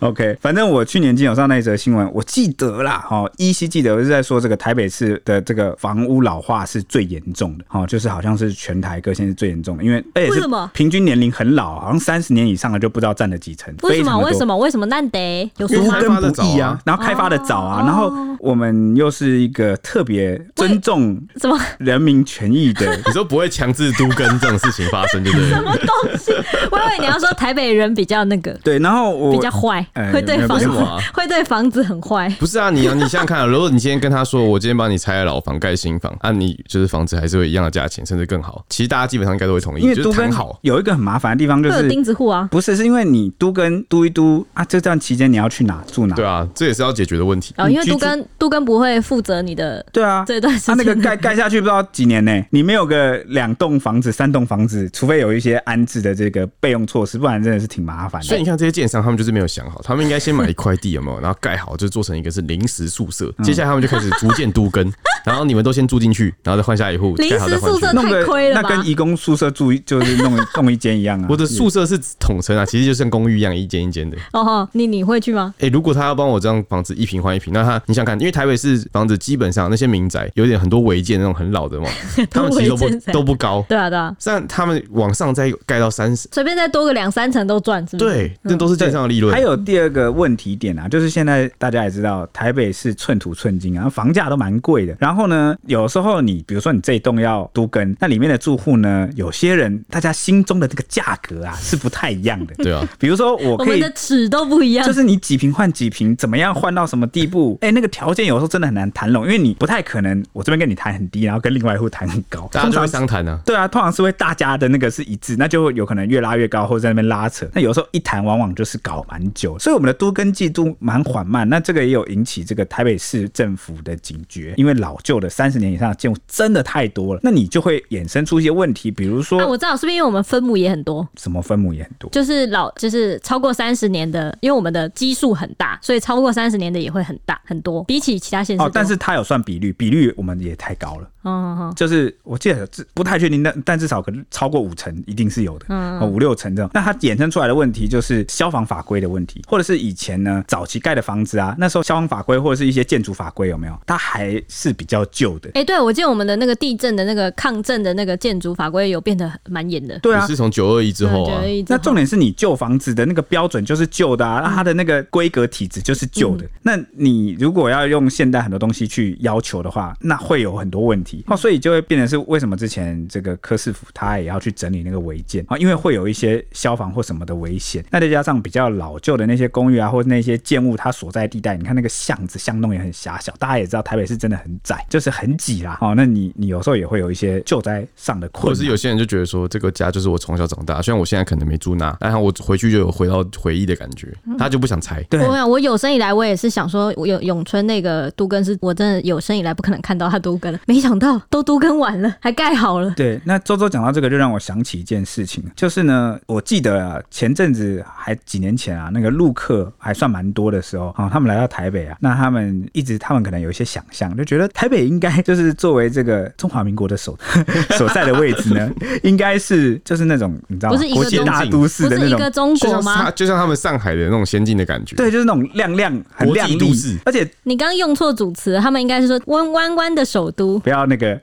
？OK，反正我去年经手上那一则新闻，我记得啦，哈，依稀记得我是在说这个台北市的这个房屋老化是最严重的，哈，就是好像是全台各县是最严重的，因为而且是平均年龄很老，好像三十年以上的就不知道占了几成。为什么？为什么？为什么？那得有都更不易啊，然后开发的早啊，然后我们又是一个特别尊重什么人民权益的，你说不会强制都跟这种事情发生，对不对？什么东西？我以为你要说台北人比较那个，对，然后我比较坏，会对房子 会对房子很坏。不是啊，你啊，你想想看啊，如果你今天跟他说，我今天帮你拆了老房盖新房，啊，你就是房子还是会一样的价钱，甚至更好。其实大家基本上应该都会同意，因为都跟好。有一个很麻烦的地方就是钉子户啊，不是，是因为你都跟都一都啊，这段期间你要去哪住哪？对啊，这也是要解决的问题。哦，因为都跟都跟不会负责你的，对啊，这段时间他那个盖盖下去不知道几年呢，你没有个两栋房子、三栋房子，除非有一些安置的这个备用措施，不然真的是挺麻烦的。所以你看这些建商，他们就是没有想好，他们应该先买一块地，有没有？然后盖好，就做成一个是临时宿舍。接下来他们就开始逐渐都更，然后你们都先住进去，然后再换下一户。临时宿舍太亏了，那跟义工宿舍住就是弄 弄一间一样啊。我的宿舍是统称啊，其实就像公寓一样，一间一间的。哦，你你会去吗？哎，如果他要帮我这样房子一平换一平，那他你想看，因为台北市房子基本上那些民宅有点很多违建那种很老的嘛，他们其实都不都不高。对啊对啊，但他们往上再盖到三十，随便再多个两三层都赚，是不是？对，这都是建商的利润。还有第二个问题点啊，就是现在大家也知道，台北是寸土寸金啊，房价都蛮贵的。然后呢，有时候你比如说你这一栋要都跟，那里面的住户呢，有些人大家心中的这个价格啊是不太一样的。对啊，比如说我可以，我们的尺都不一样，就是你几平换几平，怎么样换到什么地步？哎、欸，那个条件有时候真的很难谈拢，因为你不太可能我这边跟你谈很低，然后跟另外一户谈很高，大家就会商谈呢。对啊，通常是会大家的那个是一致，那就有可能越拉越高，或者在那边拉扯。那有时候一谈往往就是搞蛮久，所以我们的都跟季度蛮缓慢。那这个也有引起这个台北市政府的警觉，因为老旧的三十年以上的建筑真的太多了，那你就会衍生出一些问题，比如说，啊、我知道是不是因为我们分母也很多？什么分母也很多？就是老就是超过三十年的，因为我们的基数很大，所以超过三十年的也会很大很多，比起其他县市。哦，但是它有算比率，比率我们也太高了。嗯哦,哦，就是我记得不太确定，但但至少可能超过五成一定是有的，嗯，五六层这种。那它衍生出来的问题就是消防法规的问题，或者是以前呢早期盖的房子啊，那时候消防法规或者是一些建筑法规有没有？它还是比较旧的。哎、欸，对，我记得我们的那个地震的那个抗震的那个建筑法规有变得蛮严的。对啊，是从九二一之后啊。那重点是你旧房子的那个标准就是旧的啊，那、嗯、它的那个规格体质就是旧的。嗯、那你如果要用现代很多东西去要求的话，那会有很多问题。哦，所以就会变成是为什么之前这个柯市府他也要去整理那个违建啊，因为会有一些消防或什么的危险。那再加上比较老旧的那些公寓啊，或者那些建物它所在地带，你看那个巷子巷弄也很狭小。大家也知道台北是真的很窄，就是很挤啦。哦，那你你有时候也会有一些救灾上的困难。或者是有些人就觉得说，这个家就是我从小长大，虽然我现在可能没住那，但我回去就有回到回忆的感觉，他就不想拆。对，我想我有生以来我也是想说，我有永春那个都根是我真的有生以来不可能看到他都根了，没想到都都根完了，还盖好了。对，那周周讲到这个，就让我想起一件事情，就是呢，我记得啊，前阵子还几年前啊，那个陆客还算蛮多的时候啊，他们来到台北啊，那他们一直他们可能有一些想象，就觉得台北应该就是作为这个中华民国的首 所在的位置呢，应该是就是那种你知道吗？国际大都市的那种，不是一个中国吗？就像他们上海的那种先进的感觉，对，就是那种亮亮很亮丽都市，而且你刚刚用错主词，他们应该是说弯弯弯的首都，不要那个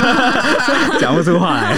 讲不出话来。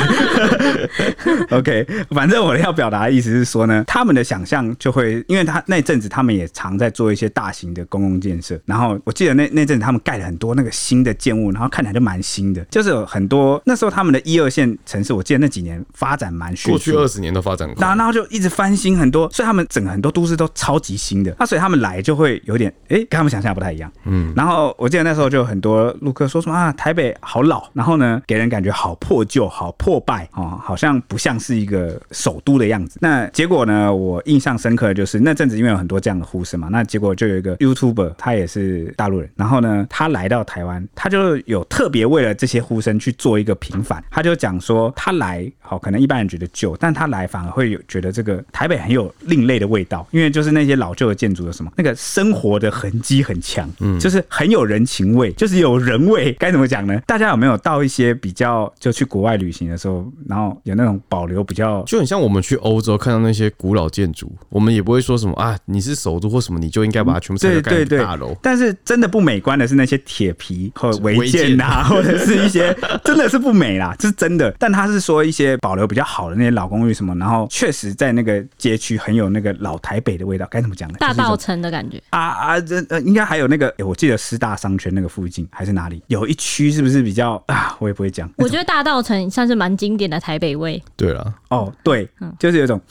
OK，反正我要表达的意思是说呢，他们的想象就会，因为他那阵子他们也常在做一些大型的公共建设，然后我记得那那阵子他们盖了很多那个新的建物，然后看起来就蛮新的，就是有很多那时候他们的一二线城市，我记得那几年发展蛮迅速，过去二十年都发展过，然后就一直翻新很多，所以他们整个很多都市都超级新的，那所以他们来就会有点哎、欸，跟他们想象不太一样，嗯，然后我记得那时候就有很多陆客说什么啊，台北好老，然后呢给人感觉好破旧、好破败哦，好像不像是一个首都的样子。那结果呢，我印象深刻的就是那阵子因为有很多这样的呼声嘛，那结果就有一个 YouTuber，他也是大陆人，然后呢，他来到台湾，他就有特别为了这些呼声去做一个平反，他就讲说他来好，可能一般人觉得旧，但他来反而会有觉得这个台北很有另类的味道，因为就是那些老旧的建筑有什么那个生活的痕迹很强，嗯，就是很有人情味，就是有人味。该怎么讲呢？大家有没有到一些比较就去国外旅行的时候，然后有那种保留比较，就很像我们去欧洲看到那些古老建筑，我们也不会说什么啊，你是首都或什么，你就应该把它全部拆掉盖大楼。但是真的不美观的是那些铁皮和违建呐，或者是一些 真的是不美啦，这是真的。但他是说一些保留比较好的那些老公寓什么，然后确实在那个街区很有那个老台北的味道。该怎么讲呢？大道城的感觉啊啊，这呃应该还有那个、欸，我记得师大商圈那个附近还是哪里有一区，是不是比较啊？我也不会讲。我觉得大道城算是蛮经典的台北味。对了，哦 对，就是有种。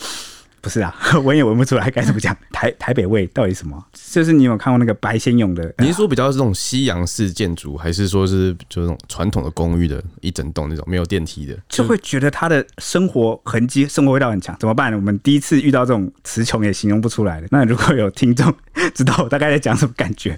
不是啊，闻也闻不出来，该怎么讲？台台北味到底什么？就是你有看过那个白先勇的？你是说比较是这种西洋式建筑，还是说是就那种传统的公寓的一整栋那种没有电梯的？就会觉得他的生活痕迹、生活味道很强。怎么办呢？我们第一次遇到这种词穷也形容不出来的。那如果有听众知道我大概在讲什么感觉，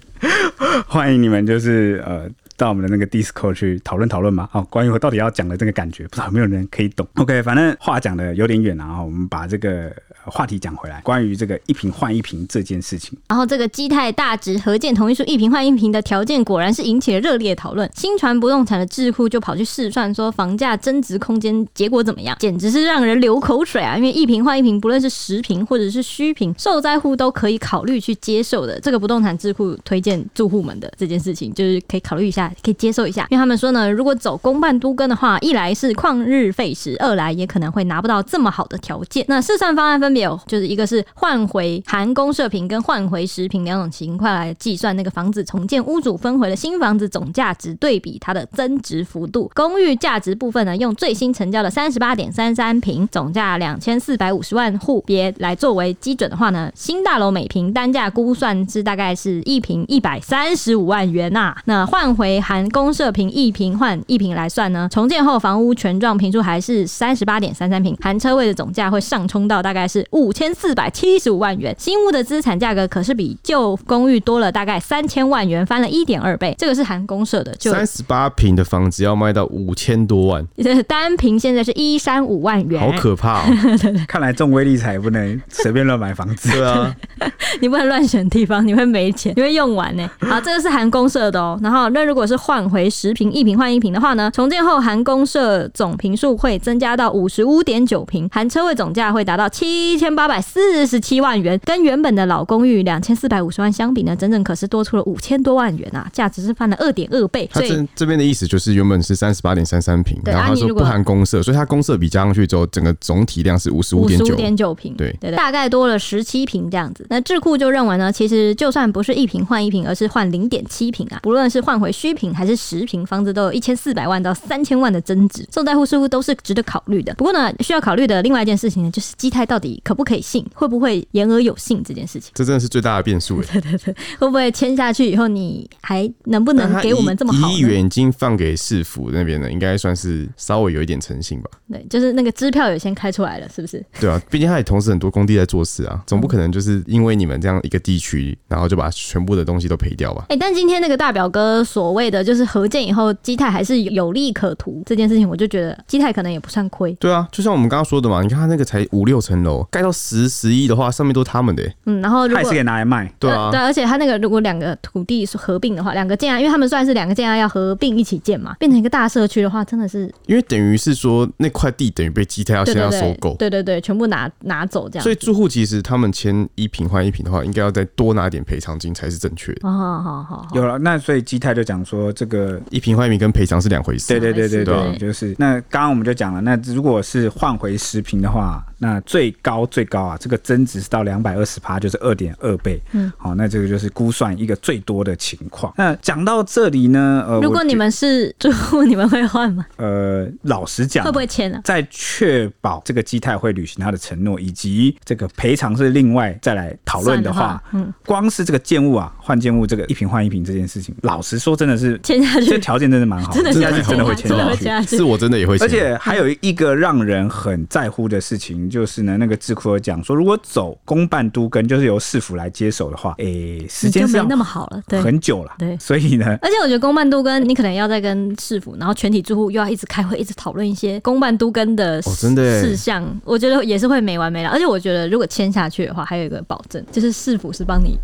欢迎你们就是呃。到我们的那个 Discord 去讨论讨论嘛，好，关于我到底要讲的这个感觉，不知道有没有人可以懂？OK，反正话讲的有点远了啊，我们把这个话题讲回来，关于这个一瓶换一瓶这件事情。然后这个基泰大直合建同意书一瓶换一瓶的条件，果然是引起了热烈讨论。新传不动产的智库就跑去试算，说房价增值空间结果怎么样？简直是让人流口水啊！因为一瓶换一瓶，不论是实坪或者是虚坪，受灾户都可以考虑去接受的。这个不动产智库推荐住户们的这件事情，就是可以考虑一下。可以接受一下，因为他们说呢，如果走公办都更的话，一来是旷日费时，二来也可能会拿不到这么好的条件。那试算方案分别有，就是一个是换回含公社平跟换回实平两种情况来计算那个房子重建屋主分回的新房子总价值对比它的增值幅度。公寓价值部分呢，用最新成交的三十八点三三平，总价两千四百五十万户别来作为基准的话呢，新大楼每平单价估算是大概是一平一百三十五万元呐、啊。那换回含公社平一平换一平来算呢，重建后房屋权状平数还是三十八点三三平，含车位的总价会上冲到大概是五千四百七十五万元。新屋的资产价格可是比旧公寓多了大概三千万元，翻了一点二倍。这个是含公社的，就三十八平的房子要卖到五千多万，单平现在是一三五万元，好可怕哦！看来中威力彩不能随便乱买房子，对啊，你不能乱选地方，你会没钱，你会用完呢。好，这个是含公社的哦。然后那如果是换回十平一平换一平的话呢，重建后含公社总平数会增加到五十五点九平，含车位总价会达到七一千八百四十七万元，跟原本的老公寓两千四百五十万相比呢，整整可是多出了五千多万元啊，价值是翻了二点二倍。他这这边的意思就是原本是三十八点三三平，然后他说不含公设，所以它公设比加上去之后，整个总体量是五十五点九点九平，对对对，大概多了十七平这样子。那智库就认为呢，其实就算不是一平换一平，而是换零点七平啊，不论是换回虚平还是实平，房子都有一千四百万到三千万的增值，受贷户似乎都是值得考虑的。不过呢，需要考虑的另外一件事情呢，就是基泰到底可不可以信，会不会言而有信这件事情。这真的是最大的变数。对对对，会不会签下去以后，你还能不能给我们这么好？一亿元已经放给市府那边了，应该算是稍微有一点诚信吧。对，就是那个支票也先开出来了，是不是？对啊，毕竟他也同时很多工地在做事啊，总不可能就是因为你们这样一个地区，然后就把全部的东西都赔掉吧？哎、欸，但今天那个大表哥所谓的就是合建以后，基泰还是有利可图这件事情，我就觉得基泰可能也不算亏。对啊，就像我们刚刚说的嘛，你看他那个才五六层楼，盖到十十亿的话，上面都是他们的、欸。嗯，然后如果还是可以拿来卖。对啊，对，而且他那个如果两个土地是合并的话，两个建案，因为他们算是两个建案要合并一起建嘛，变成一个大社区的话，真的是因为等于是说那块地等于被基泰要先要收购，对对对，全部拿拿走这样。所以住户其实他们签一平换一平的话，应该要再多拿点赔偿金才是正确的。好好好，有了，那所以基泰就讲说这个一平换一平跟赔偿是两回事。对对对对对，对就是那刚刚我们就讲了，那如果是换回十平的话。那最高最高啊，这个增值是到两百二十趴，就是二点二倍。嗯，好，那这个就是估算一个最多的情况。那讲到这里呢，呃，如果你们是住户，你们会换吗？呃，老实讲，会不会签啊？在确保这个基泰会履行他的承诺，以及这个赔偿是另外再来讨论的话，嗯，光是这个建物啊，换建物这个一坪换一坪这件事情，老实说，真的是签下去，这条件真的蛮好的，真的是真的会签下去，是我真的也会签。而且还有一个让人很在乎的事情。就是呢，那个智库有讲说，如果走公办都跟，就是由市府来接手的话，诶、欸，时间是没那么好了，对，很久了，对，所以呢，而且我觉得公办都跟，你可能要再跟市府，然后全体住户又要一直开会，一直讨论一些公办都跟的事项，我觉得也是会没完没了。而且我觉得，如果签下去的话，还有一个保证，就是市府是帮你。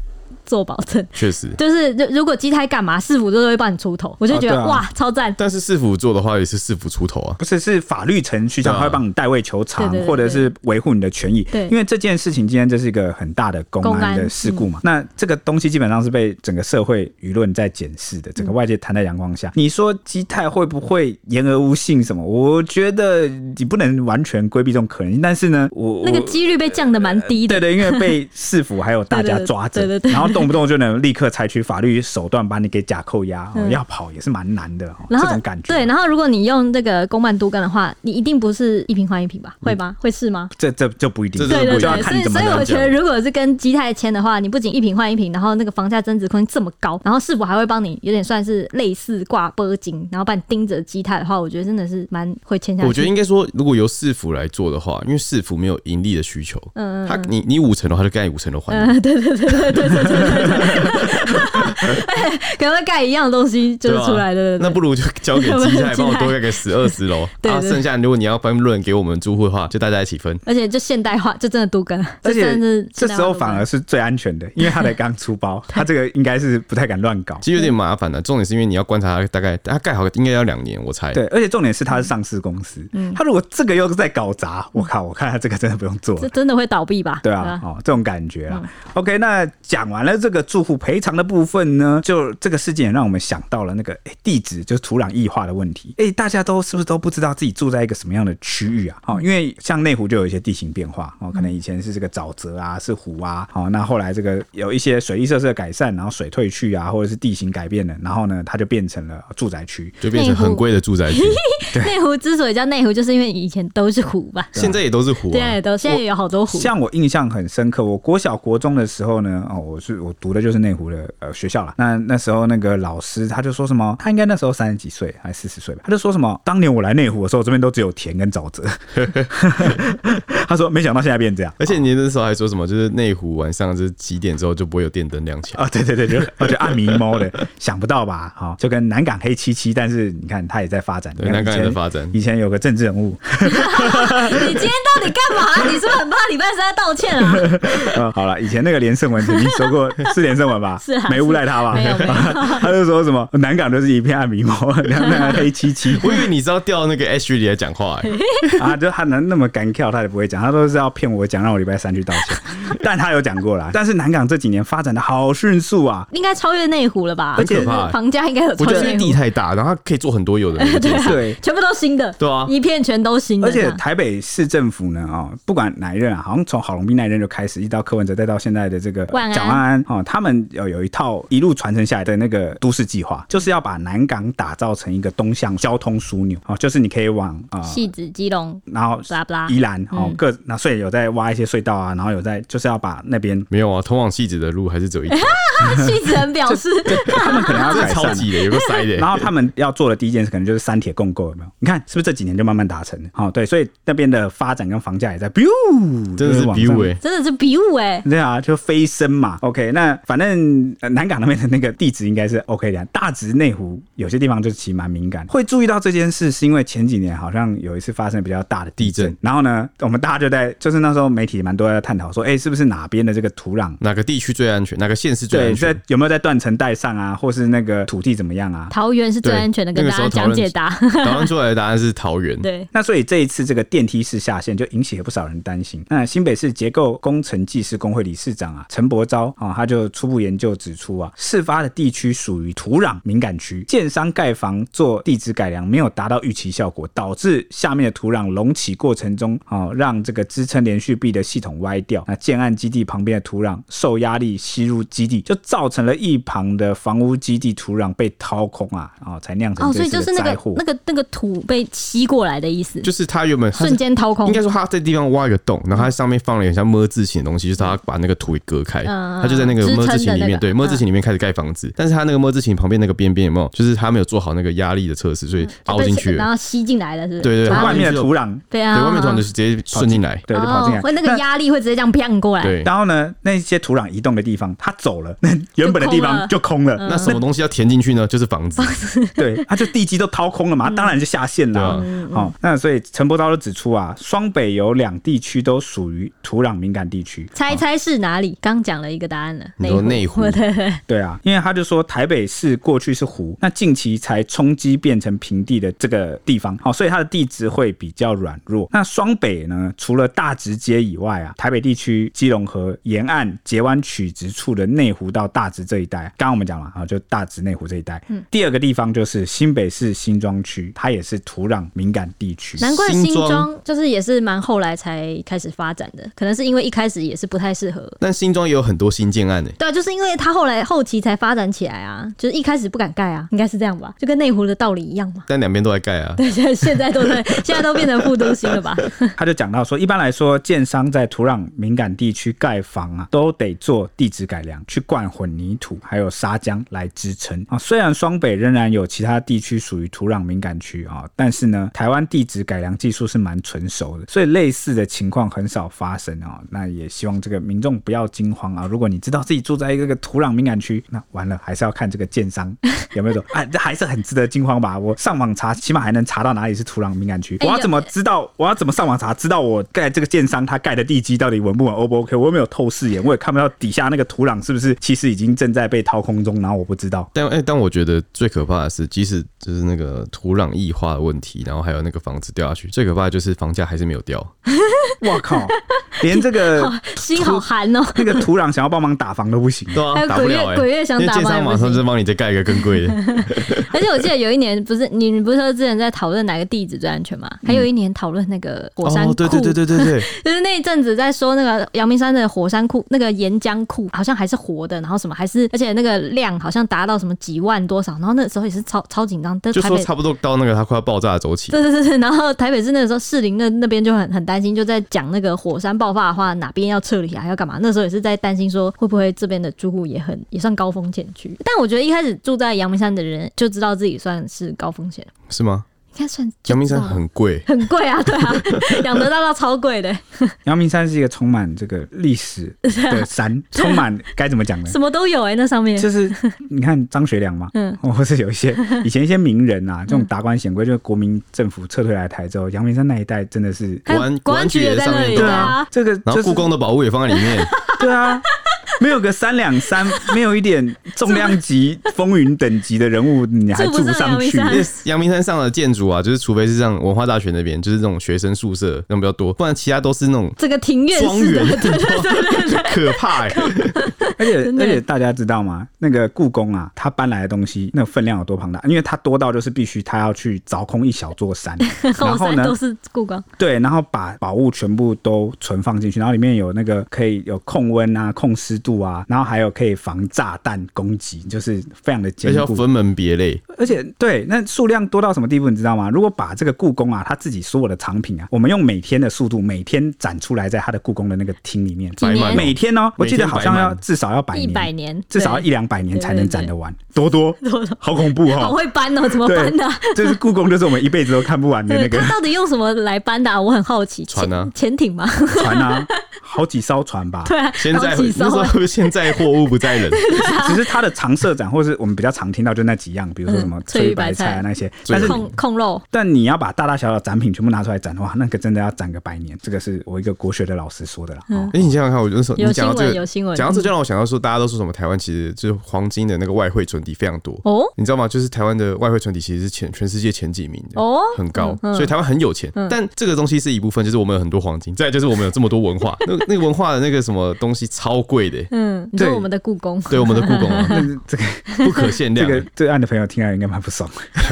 做保证，确实就是如果基泰干嘛，市府都会帮你出头，我就觉得、啊啊、哇，超赞。但是市府做的话，也是市府出头啊，不是是法律程序上他会帮你代位求偿，或者是维护你的权益。对，因为这件事情今天这是一个很大的公安的事故嘛，那这个东西基本上是被整个社会舆论在检视的，整个外界摊在阳光下。你说基泰会不会言而无信什么？我觉得你不能完全规避这种可能性，但是呢，我那个几率被降的蛮低的、呃。对对，因为被市府还有大家 抓着，然后。动不动就能立刻采取法律手段把你给假扣押，嗯，要跑也是蛮难的。然后这种感觉，对，然后如果你用这个公办都更的话，你一定不是一瓶换一瓶吧？会吗？会是吗？这这就不一定。对对对，就要看怎么所以所以我觉得，如果是跟基泰签的话，你不仅一瓶换一瓶，然后那个房价增值空间这么高，然后市府还会帮你有点算是类似挂波金，然后把你盯着基泰的话，我觉得真的是蛮会签下去。我觉得应该说，如果由市府来做的话，因为市府没有盈利的需求，嗯，他你你五层的话，就盖五层的还。嗯，对对对对对对对对。可能盖一样的东西就是出来的，那不如就交给基泰帮我多盖个十二十楼，然后剩下如果你要分润给我们住户的话，就大家一起分。而且就现代化，就真的都跟，而且这时候反而是最安全的，因为他才刚出包，他这个应该是不太敢乱搞。其实有点麻烦的，重点是因为你要观察他大概他盖好应该要两年，我猜。对，而且重点是他是上市公司，嗯，他如果这个又是在搞砸，我靠，我看他这个真的不用做，这真的会倒闭吧？对啊，哦，这种感觉啊。OK，那讲完了这个住户赔偿的部分呢，就这个事件也让我们想到了那个哎地址就是土壤异化的问题。哎，大家都是不是都不知道自己住在一个什么样的区域啊？哦，因为像内湖就有一些地形变化哦，可能以前是这个沼泽啊，是湖啊，哦，那后来这个有一些水利设施的改善，然后水退去啊，或者是地形改变了，然后呢，它就变成了住宅区，就变成很贵的住宅区。内湖 之所以叫内湖，就是因为以前都是湖吧？现在也都是湖，对，都现在也有好多湖。像我印象很深刻，我国小国中的时候呢，哦，我是我读的就是内湖的呃学校了。那那时候那个老师他就说什么，他应该那时候三十几岁还是四十岁吧，他就说什么，当年我来内湖的时候，这边都只有田跟沼泽。他说没想到现在变这样，而且你那时候还说什么，就是内湖晚上就是几点之后就不会有电灯亮起来 啊？对对对，就而且暗迷猫的，想不到吧？哈，就跟南港黑漆漆，但是你看他也在发展，对，南港也在发展。以前有个政治人物，你今天到底干嘛？你是不是很怕礼拜三道歉啊？好了，以前那个连胜文曾经说过过 四连胜文吧？是啊没诬赖他吧？他就说什么南港就是一片暗迷蒙，两两黑漆漆。我以为你知道调那个 H 里来讲话、欸，啊，就他能那么敢跳，他也不会讲，他都是要骗我讲，让我礼拜三去道歉。但他有讲过啦。但是南港这几年发展的好迅速啊，应该超越内湖了吧？很可怕欸房价应该有超我觉得地越内湖。太大，然后可以做很多有的。对。全部都新的，对啊一片全都新的。而且台北市政府呢，哦，不管哪一任啊，好像从郝龙斌那一任就开始，一直到柯文哲，再到现在的这个万安哦，他们有有一套一路传承下来的那个都市计划，就是要把南港打造成一个东向交通枢纽，哦，就是你可以往啊，戏子、基隆，然后布拉布拉。宜兰，哦嗯，各那所以有在挖一些隧道啊，然后有在就是要把那边没有啊，通往戏子的路还是走一条，戏子人表示，他们可能要这改善啊。超挤的，有个塞的、然后他们要做的第一件事，可能就是三铁共构，有没有？你看是不是这几年就慢慢达成了？好、对，所以那边的发展跟房价也在 biu，真的是就往上比武哎，真的是比武哎，对啊，就飞升嘛。OK，那反正、呃南港那边的那个地址应该是 OK 的，大直内湖有些地方就其实蛮敏感。会注意到这件事，是因为前几年好像有一次发生比较大的地震，地震然后呢，我们大家就在就是那时候媒体蛮多在探讨说，哎、是不是哪边的这个土壤？哪个地区最安全？哪个县市最全在？有没有在断层带上啊，或是那个土地怎么样啊？桃园是最安全的，跟大家讲解答。讨论出来的答案是桃园。对，那所以这一次这个电梯式下线就引起了不少人担心。那新北市结构工程技师工会理事长啊陈伯昭啊，他就初步研究指出啊，事发的地区属于土壤敏感区，建商盖房做地质改良没有达到预期效果，导致下面的土壤隆起过程中啊，让这个支撑连续壁的系统歪掉。那建案基地旁边的土壤受压力吸入基地，就造成了一旁的房屋基地土壤被掏空啊，啊，才酿成哦，所以就是那个。那个那个土被吸过来的意思，就是他原本他瞬间掏空应。该说他在地方挖一个洞，然后他上面放了很像么字形的东西，就是他把那个土给隔开，嗯他就在那个么字形里面，对么字形里面开始盖房子。但是他那个么字形旁边那个边边有没有？就是他没有做好那个压力的测试，所以凹进去了。然后吸进来了，是不是？对对对外面的土壤对啊，对，外面土壤就是直接顺进来。对就跑进来哦，会那个压力会直接这样啪过来。对，然后呢，那些土壤移动的地方，它走了，那原本的地方就空了。那什么东西要填进去呢？就是房子。对，它就地基都掏空了嘛，当然就下线了。对好、那所以陈伯昭都指出啊，双北有两地区都属于土壤敏感地区。猜猜是哪里？刚讲了一个答案了，你说内湖对 对，对啊，因为他就说台北市过去是湖，那近期才冲击变成平地的这个地方，好，所以它的地质会比较软弱。那双北呢，除了大直街以外啊，台北地区基隆河沿岸截弯曲直处的内湖到大直这一带，刚刚我们讲了啊，就大直内湖这一带。嗯，第二个地方就是新北市新庄区，它也是土壤敏感地区。难怪新新庄庄就是也是蛮后来才开始发展的，可能是因为一开始也是不太适合。但新庄也有很多新建案呢。对啊，就是因为它后来后期才发展起来啊，就是一开始不敢盖啊，应该是这样吧，就跟内湖的道理一样嘛。但两边都在盖啊。对，现在现在都在，现在都变成副都心了吧？他就讲到说，一般来说，建商在土壤敏感地区盖房啊，都得做地质改良，去灌混凝土还有砂浆来支撑啊。虽然双北仍然有其他地区属于土壤敏感区啊，但是呢，台湾地质改良技术是蛮成熟的，所以类似的情况很少发生啊。那也希望这个民众不要惊慌啊。如果你知道自己住在一个土壤敏感区，那完了还是要看这个建商 有没有说，哎，这还是很值得惊慌吧？我上网查，起码还能查到哪里是土壤敏感区。我要怎么知道？我要怎么上网查知道我盖这个建商他盖的地基到底稳不稳，O 不 OK？我又没有透视眼，我也看不到底下那个土壤是不是其实已经正在被掏空中，然后我不知道。但哎、但我觉得最可怕的是，即使就是那个土壤异化的问题，然后还有那个房子掉下去，最可怕的就是房价还是没有掉。我靠，连这个 心好寒哦。那个土壤想要帮忙打房都不行。对啊，还有打不了哎、鬼月鬼月想因为打建商马上房也不行就帮你再盖一个更贵的。而且我记得有一年不是你你不是说之前在讨论哪个地址最安全吗？还有一年讨论那个火山库、哦，对对对对对对，就是那一阵子在说那个阳明山的火山库，那个岩浆库好像还是活的，然后什么还是，而且那个量好像达到什么几万多少，然后那时候也是超超紧张，但就。说差不多到那个它快要爆炸的周期。对对对对，然后台北市那个时候士林那那边就很很担心，就在讲那个火山爆发的话，哪边要撤离啊，要干嘛？那时候也是在担心说会不会这边的住户也很也算高风险区。但我觉得一开始住在阳明山的人就知道自己算是高风险，是吗？应该算阳明山很贵，很贵啊，对啊，养德大道超贵的，阳明山是一个充满这个历史的 山，充满该怎么讲呢？什么都有哎、那上面。就是你看张学良嘛，嗯。或是有一些以前一些名人啊，这种达官显贵，就是国民政府撤退来台之后，阳明山那一带真的是还有国安国安局也在上面对啊，这个，然后故宫的宝物也放在里面。对啊，没有个三两三，没有一点重量级、风云等级的人物，你还住不上去？阳明山上的建筑啊，就是除非是像文化大学那边，就是这种学生宿舍那种比较多，不然其他都是那种这个庭院庄园，对对对对，可怕哎、欸！而且而且大家知道吗？那个故宫啊，他搬来的东西，那个分量有多庞大？因为它多到就是必须他要去凿空一小座山，然后呢都是故宫，对，然后把宝物全部都存放进去，然后里面有那个可以有控温啊、控湿度啊，然后还有可以防炸弹攻击，就是非常的坚固，而且要分门别类。而且对，那数量多到什么地步，你知道吗？如果把这个故宫啊，他自己所有的藏品啊，我们用每天的速度，每天展出来在他的故宫的那个厅里面，每天哦，我记得好像要至少要百年，一百年，至少要一两百年才能展得完，多多，好恐怖哦，好会搬哦，怎么搬的？就是故宫，就是我们一辈子都看不完的那个。他到底用什么来搬的？我很好奇。船啊，潜艇吗？船啊，好几艘船吧。对啊，现在那时候现在货物不在人，只是它的常设展，或是我们比较常听到就那几样，比如说什么翠玉白菜啊那些，但是控控肉。但你要把大大小小展品全部拿出来展的话，那个真的要展个百年。这个是我一个国学的老师说的啦。哎，你想想看，我就说你讲到这个，有新闻，讲到这就让我想到说，大家都说什么台湾其实就是黄金的那个外汇存底非常多哦，你知道吗？就是台湾的外汇存底其实是前全世界前几名的哦，很高，所以台湾很有钱。但这个东西是一部分，就是我们有很多黄金，再就是我们有这么多文化，那那个文化的那个什么东西超贵的。嗯，对，我们的故宫，对我们的故宫啊，这个不可限量。这个对岸的朋友听来应该蛮不爽。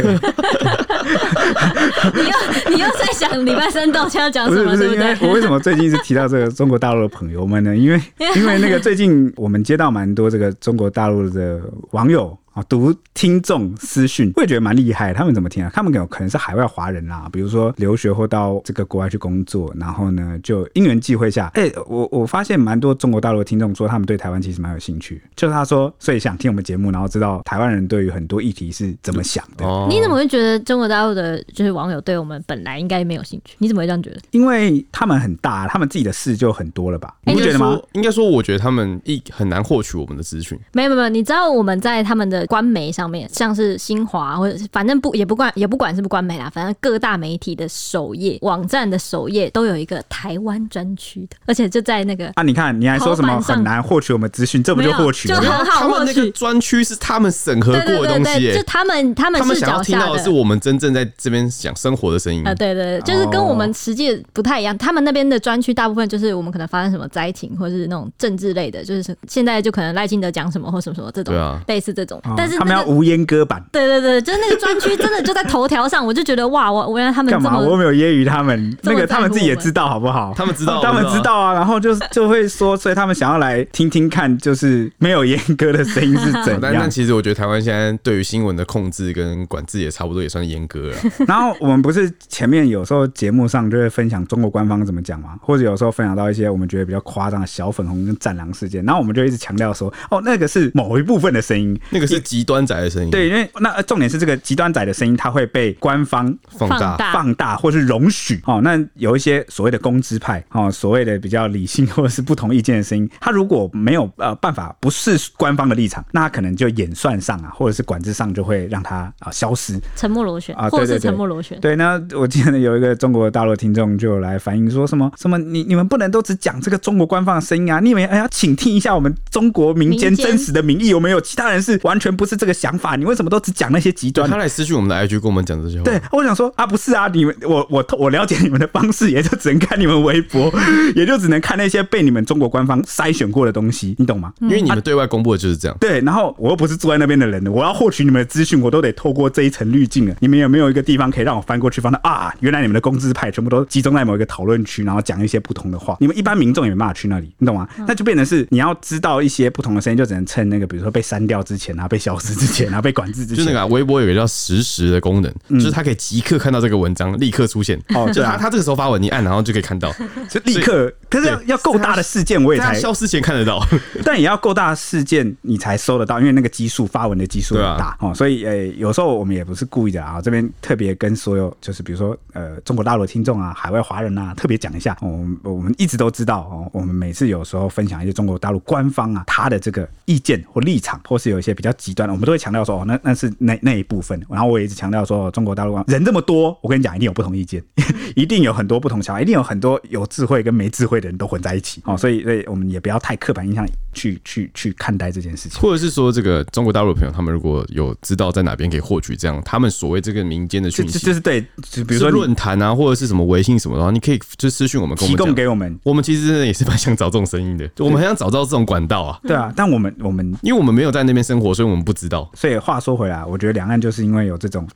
你又你又在想礼拜三到底要讲什么？对不对？我为什么最近一直提到这个中国大陆的朋友们呢？因为 因为那个最近我们接到蛮多这个中国大陆的网友。啊，读听众私讯，我也觉得蛮厉害。他们怎么听啊？他们有可能是海外华人啦，比如说留学或到这个国外去工作，然后呢，就因缘际会下，哎、欸，我我发现蛮多中国大陆的听众说，他们对台湾其实蛮有兴趣。就是他说，所以想听我们节目，然后知道台湾人对于很多议题是怎么想的。哦、你怎么会觉得中国大陆的就是网友对我们本来应该没有兴趣？你怎么会这样觉得？因为他们很大，他们自己的事就很多了吧？你不觉得吗？应该说，我觉得他们一很难获取我们的资讯。没有没有，你知道我们在他们的官媒上面。像是新华或者是反正不也不管也不管是不官媒啦，反正各大媒体的首页网站的首页都有一个台湾专区的，而且就在那个啊，你看你还说什么很难获取我们资讯，这不就获取了？就很好获取。那个专区是他们审核过的东西，就他们他们他们想要听到的是我们真正在这边想生活的声音啊，对对，就是跟我们实际不太一样。他们那边的专区大部分就是我们可能发生什么灾情，或者是那种政治类的，就是现在就可能赖清德讲什么或什么什么这种，类似这种。但是他们要无阉割版，对对。对对，就是那个专区真的就在头条上，我就觉得哇，我我原来他们干嘛？我没有揶揄他们，那个他们自己也知道好不好？他们知道，他们知道啊。然后就就会说，所以他们想要来听听看，就是没有阉割的声音是怎样。但但其实我觉得台湾现在对于新闻的控制跟管制也差不多，也算阉割了。然后我们不是前面有时候节目上就会分享中国官方怎么讲嘛，或者有时候分享到一些我们觉得比较夸张的小粉红跟战狼事件，然后我们就一直强调说，哦，那个是某一部分的声音，那个是极端仔的声音。对，因为那重点是这个极端。仔的声音，它会被官方放大、放大，或是容许。哦，那有一些所谓的公知派，哦，所谓的比较理性或者是不同意见的声音，他如果没有呃办法，不是官方的立场，那他可能就演算上啊，或者是管制上，就会让他啊消失，沉默螺旋啊，或是沉默螺旋。对，那我记得有一个中国大陆听众就来反映说什么什么，你你们不能都只讲这个中国官方的声音啊，你们哎呀，请听一下我们中国民间真实的民意有没有？其他人是完全不是这个想法，你为什么都只讲那些极端？他来私讯我们的 IG 跟我们讲这些话。对，我想说啊，不是啊，你们我我 我了解你们的方式，也就只能看你们微博，也就只能看那些被你们中国官方筛选过的东西，你懂吗？因为你们对外公布的就是这样。啊、对，然后我又不是住在那边的人，我要获取你们的资讯，我都得透过这一层滤镜了。你们有没有一个地方可以让我翻过去，翻到啊？原来你们的工资派全部都集中在某一个讨论区，然后讲一些不同的话。你们一般民众也没办法去那里，你懂吗？那就变成是你要知道一些不同的声音，就只能趁那个，比如说被删掉之前啊，被消失之前啊，被管制之前。就那个、啊、微博有个叫实时。的功能，就是他可以即刻看到这个文章，立刻出现。哦，对啊他这个时候发文，你按然后就可以看到，就立刻。可是要要够大的事件，我也才消失前看得到。但也要够大的事件，你才收得到，因为那个基数发文的基数很大哦。所以呃，有时候我们也不是故意的啊。这边特别跟所有就是比如说呃中国大陆的听众啊，海外华人啊，特别讲一下。我们我们一直都知道哦，我们每次有时候分享一些中国大陆官方啊他的这个意见或立场，或是有一些比较极端的，我们都会强调说哦，那那是那那一部分。然后我也一直强调说，中国大陆人这么多，我跟你讲，一定有不同意见，一定有很多不同想法，一定有很多有智慧跟没智慧的人都混在一起哦。所以，所以我们也不要太刻板印象，去去去看待这件事情。或者是说，这个中国大陆的朋友，他们如果有知道在哪边可以获取这样他们所谓这个民间的讯息，就就是对，就比如说论坛啊，或者是什么微信什么的话，你可以就私讯我们，提供给我们。我们其实也是蛮想找这种声音的，我们很想找到这种管道啊。对啊，但我们我们因为我们没有在那边生活，所以我们不知道。所以话说回来，我觉得两岸就是因为有这种。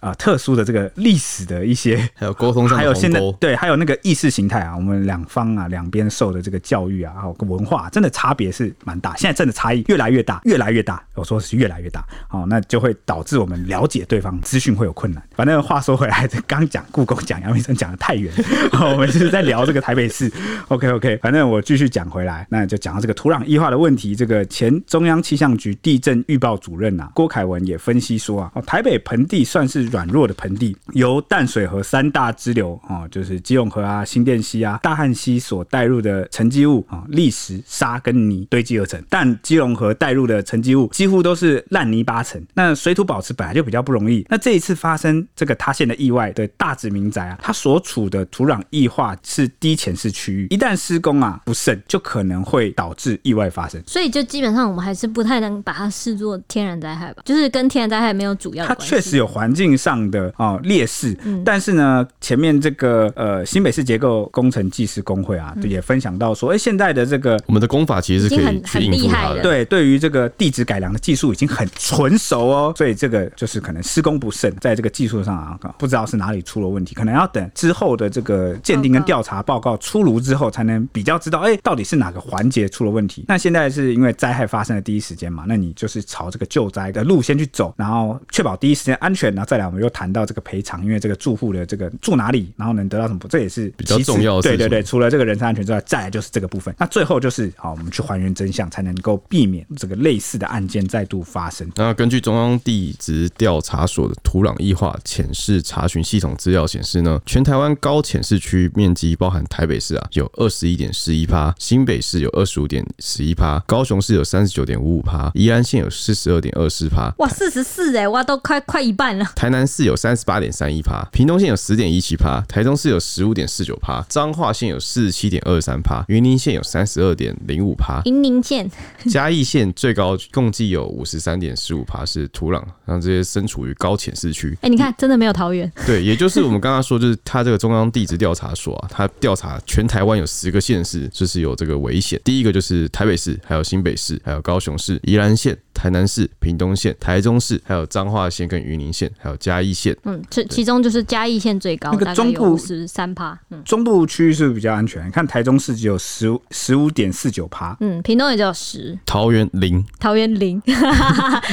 啊、呃，特殊的这个历史的一些，还有沟通上，还有现在对，还有那个意识形态啊，我们两方啊，两边受的这个教育啊，还有文化，真的差别是蛮大。现在真的差异越来越大，越来越大。我说是越来越大，好，那就会导致我们了解对方资讯会有困难。反正话说回来，刚讲故宫讲杨明生讲的太远，我们就是在聊这个台北市。OK OK，反正我继续讲回来，那就讲到这个土壤异化的问题。这个前中央气象局地震预报主任啊，郭凯文也分析说啊，台北盆地算是。软弱的盆地由淡水河三大支流啊，就是基隆河啊、新店溪啊、大汉溪所带入的沉积物啊、砾石、沙跟泥堆积而成。但基隆河带入的沉积物几乎都是烂泥巴层，那水土保持本来就比较不容易。那这一次发生这个塌陷的意外的大直民宅啊，它所处的土壤异化是低潜势区域，一旦施工啊不慎，就可能会导致意外发生。所以就基本上我们还是不太能把它视作天然灾害吧，就是跟天然灾害没有主要。它确实有环境上的啊劣势，但是呢，前面这个呃新北市结构工程技师工会啊，也分享到说，哎，现在的这个我们的工法其实是可以去应付它的，对，对于这个地质改良的技术已经很纯熟哦，所以这个就是可能施工不慎，在这个技术上啊，不知道是哪里出了问题，可能要等之后的这个鉴定跟调查报告出炉之后，才能比较知道，哎，到底是哪个环节出了问题。那现在是因为灾害发生的第一时间嘛，那你就是朝这个救灾的路先去走，然后确保第一时间安全，然后再来我们又谈。到这个赔偿，因为这个住户的这个住哪里，然后能得到什么，这也是比较重要的。对对对，除了这个人身安全之外，再来就是这个部分。那最后就是好，我们去还原真相，才能够避免这个类似的案件再度发生。那根据中央地质调查所的土壤异化潜势查询系统资料显示呢，全台湾高潜势区面积包含台北市啊有二十一点四一趴，新北市有二十五点十一趴，高雄市有三十九点五五趴，宜兰县有四十二点二四趴。哇，四十四哎，哇，都快快一半了。台南市有。三十八点三一趴，屏东县有十点一七趴，台中市有十五点四九趴，彰化县有四十七点二三趴，云林县有三十二点零五趴，云林县、嘉义县最高共计有五十三点十五趴是土壤，让这些身处于高潜势区。哎，你看，真的没有桃园。对，也就是我们刚刚说，就是他这个中央地质调查所啊，他调查全台湾有十个县市，就是有这个危险。第一个就是台北市，还有新北市，还有高雄市、宜兰县。台南市、屏东县、台中市，还有彰化县跟云林县，还有嘉义县。嗯，这其中就是嘉义县最高，那个中部是三趴。嗯，中部区域是不是比较安全？看台中市只有十十五点四九趴。嗯，屏东也只有十。桃园零。桃园零。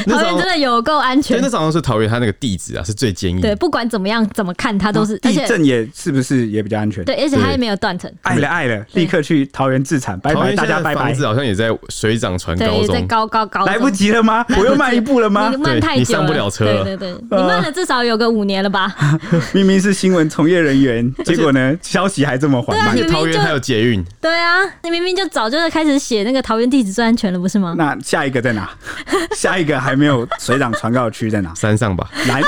桃园真的有够安全。那早上是桃园，它那个地址啊是最坚硬。对，不管怎么样怎么看，它都是。地震也是不是也比较安全？对，而且它也没有断层。爱了爱了，立刻去桃园自产，拜拜大家拜拜。房子好像也在水涨船高中，在高高高。来不及了吗？我又慢一步了吗？你慢太久了，你上不了车了。对对对，你慢了至少有个五年了吧？明明是新闻从业人员，结果呢，消息还这么缓慢。桃园还有捷运。对啊，你明明就早就是开始写那个桃园地址最安全了，不是吗？那下一个在哪？下一个还没有水涨船高的区在哪？山上吧。蓝，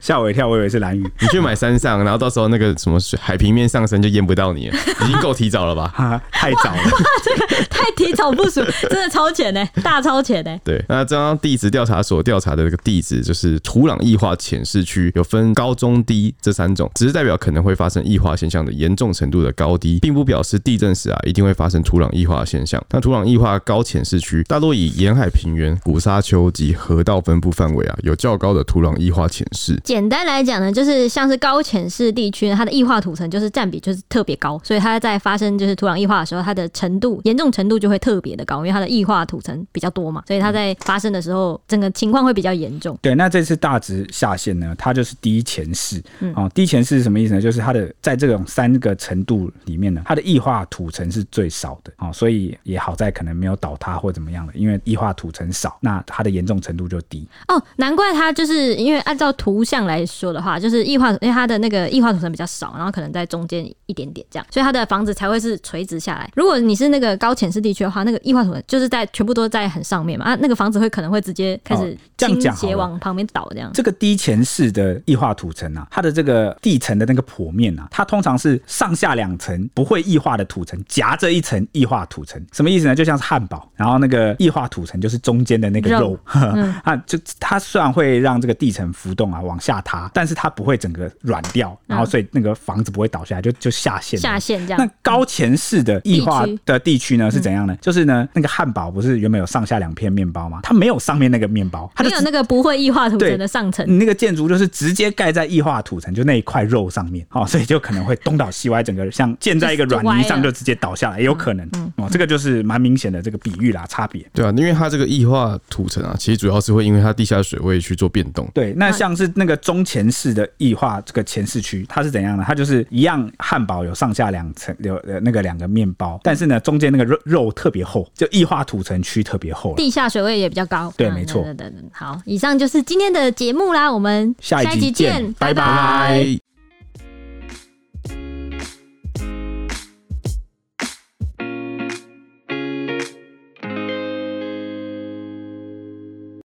吓我一跳，我以为是蓝屿。你去买山上，然后到时候那个什么水海平面上升就淹不到你了，已经够提早了吧？太早了，这个太提早部署，真的超前呢，大超前呢。对，那这张地质调查所调查的这个地质，就是土壤异化浅势区，有分高、中、低这三种，只是代表可能会发生异化现象的严重程度的高低，并不表示地震时啊一定会发生土壤异化现象。那土壤异化高浅势区，大多以沿海平原、古沙丘及河道分布范围啊，有较高的土壤异化浅势。简单来讲呢，就是像是高浅势地区，它的异化土层就是占比就是特别高，所以它在发生就是土壤异化的时候，它的程度严重程度就会特别的高，因为它的异化土层比较多嘛，所以它在发生的时候，整个情况会比较严重。对，那这次大值下限呢，它就是低潜势。哦，低潜势是什么意思呢？就是它的在这种三个程度里面呢，它的异化土层是最少的。哦，所以也好在可能没有倒塌或怎么样的，因为异化土层少，那它的严重程度就低。哦，难怪它就是因为按照图像来说的话，就是异化，因为它的那个异化土层比较少，然后可能在中间一点点这样，所以它的房子才会是垂直下来。如果你是那个高浅势地区的话，那个异化土层就是在全部都在很上面嘛，啊，那个房子。会可能会直接开始这样讲倾斜往旁边倒这样。这个低前式的异化土层啊，它的这个地层的那个剖面啊，它通常是上下两层不会异化的土层夹着一层异化土层，什么意思呢？就像是汉堡，然后那个异化土层就是中间的那个肉，啊，就 它虽然会让这个地层浮动啊往下塌，但是它不会整个软掉，然后所以那个房子不会倒下来，就就下陷下陷这样。那高前式的异化的地区呢是怎样呢？就是呢那个汉堡不是原本有上下两片面包吗？它没有上面那个面包，它没有那个不会异化土层的上层，你那个建筑就是直接盖在异化土层就那一块肉上面，哦，所以就可能会东倒西歪，整个像建在一个软泥上就直接倒下来，也有可能。哦，这个就是蛮明显的这个比喻啦，差别。对啊，因为它这个异化土层啊，其实主要是会因为它地下水位去做变动。对，那像是那个中前市的异化这个前市区，它是怎样呢？它就是一样，汉堡有上下两层，有呃那个两个面包，但是呢中间那个肉肉特别厚，就异化土层区特别厚，地下水位也比较高。对，没错。好，以上就是今天的节目啦，我们下一集见，拜拜。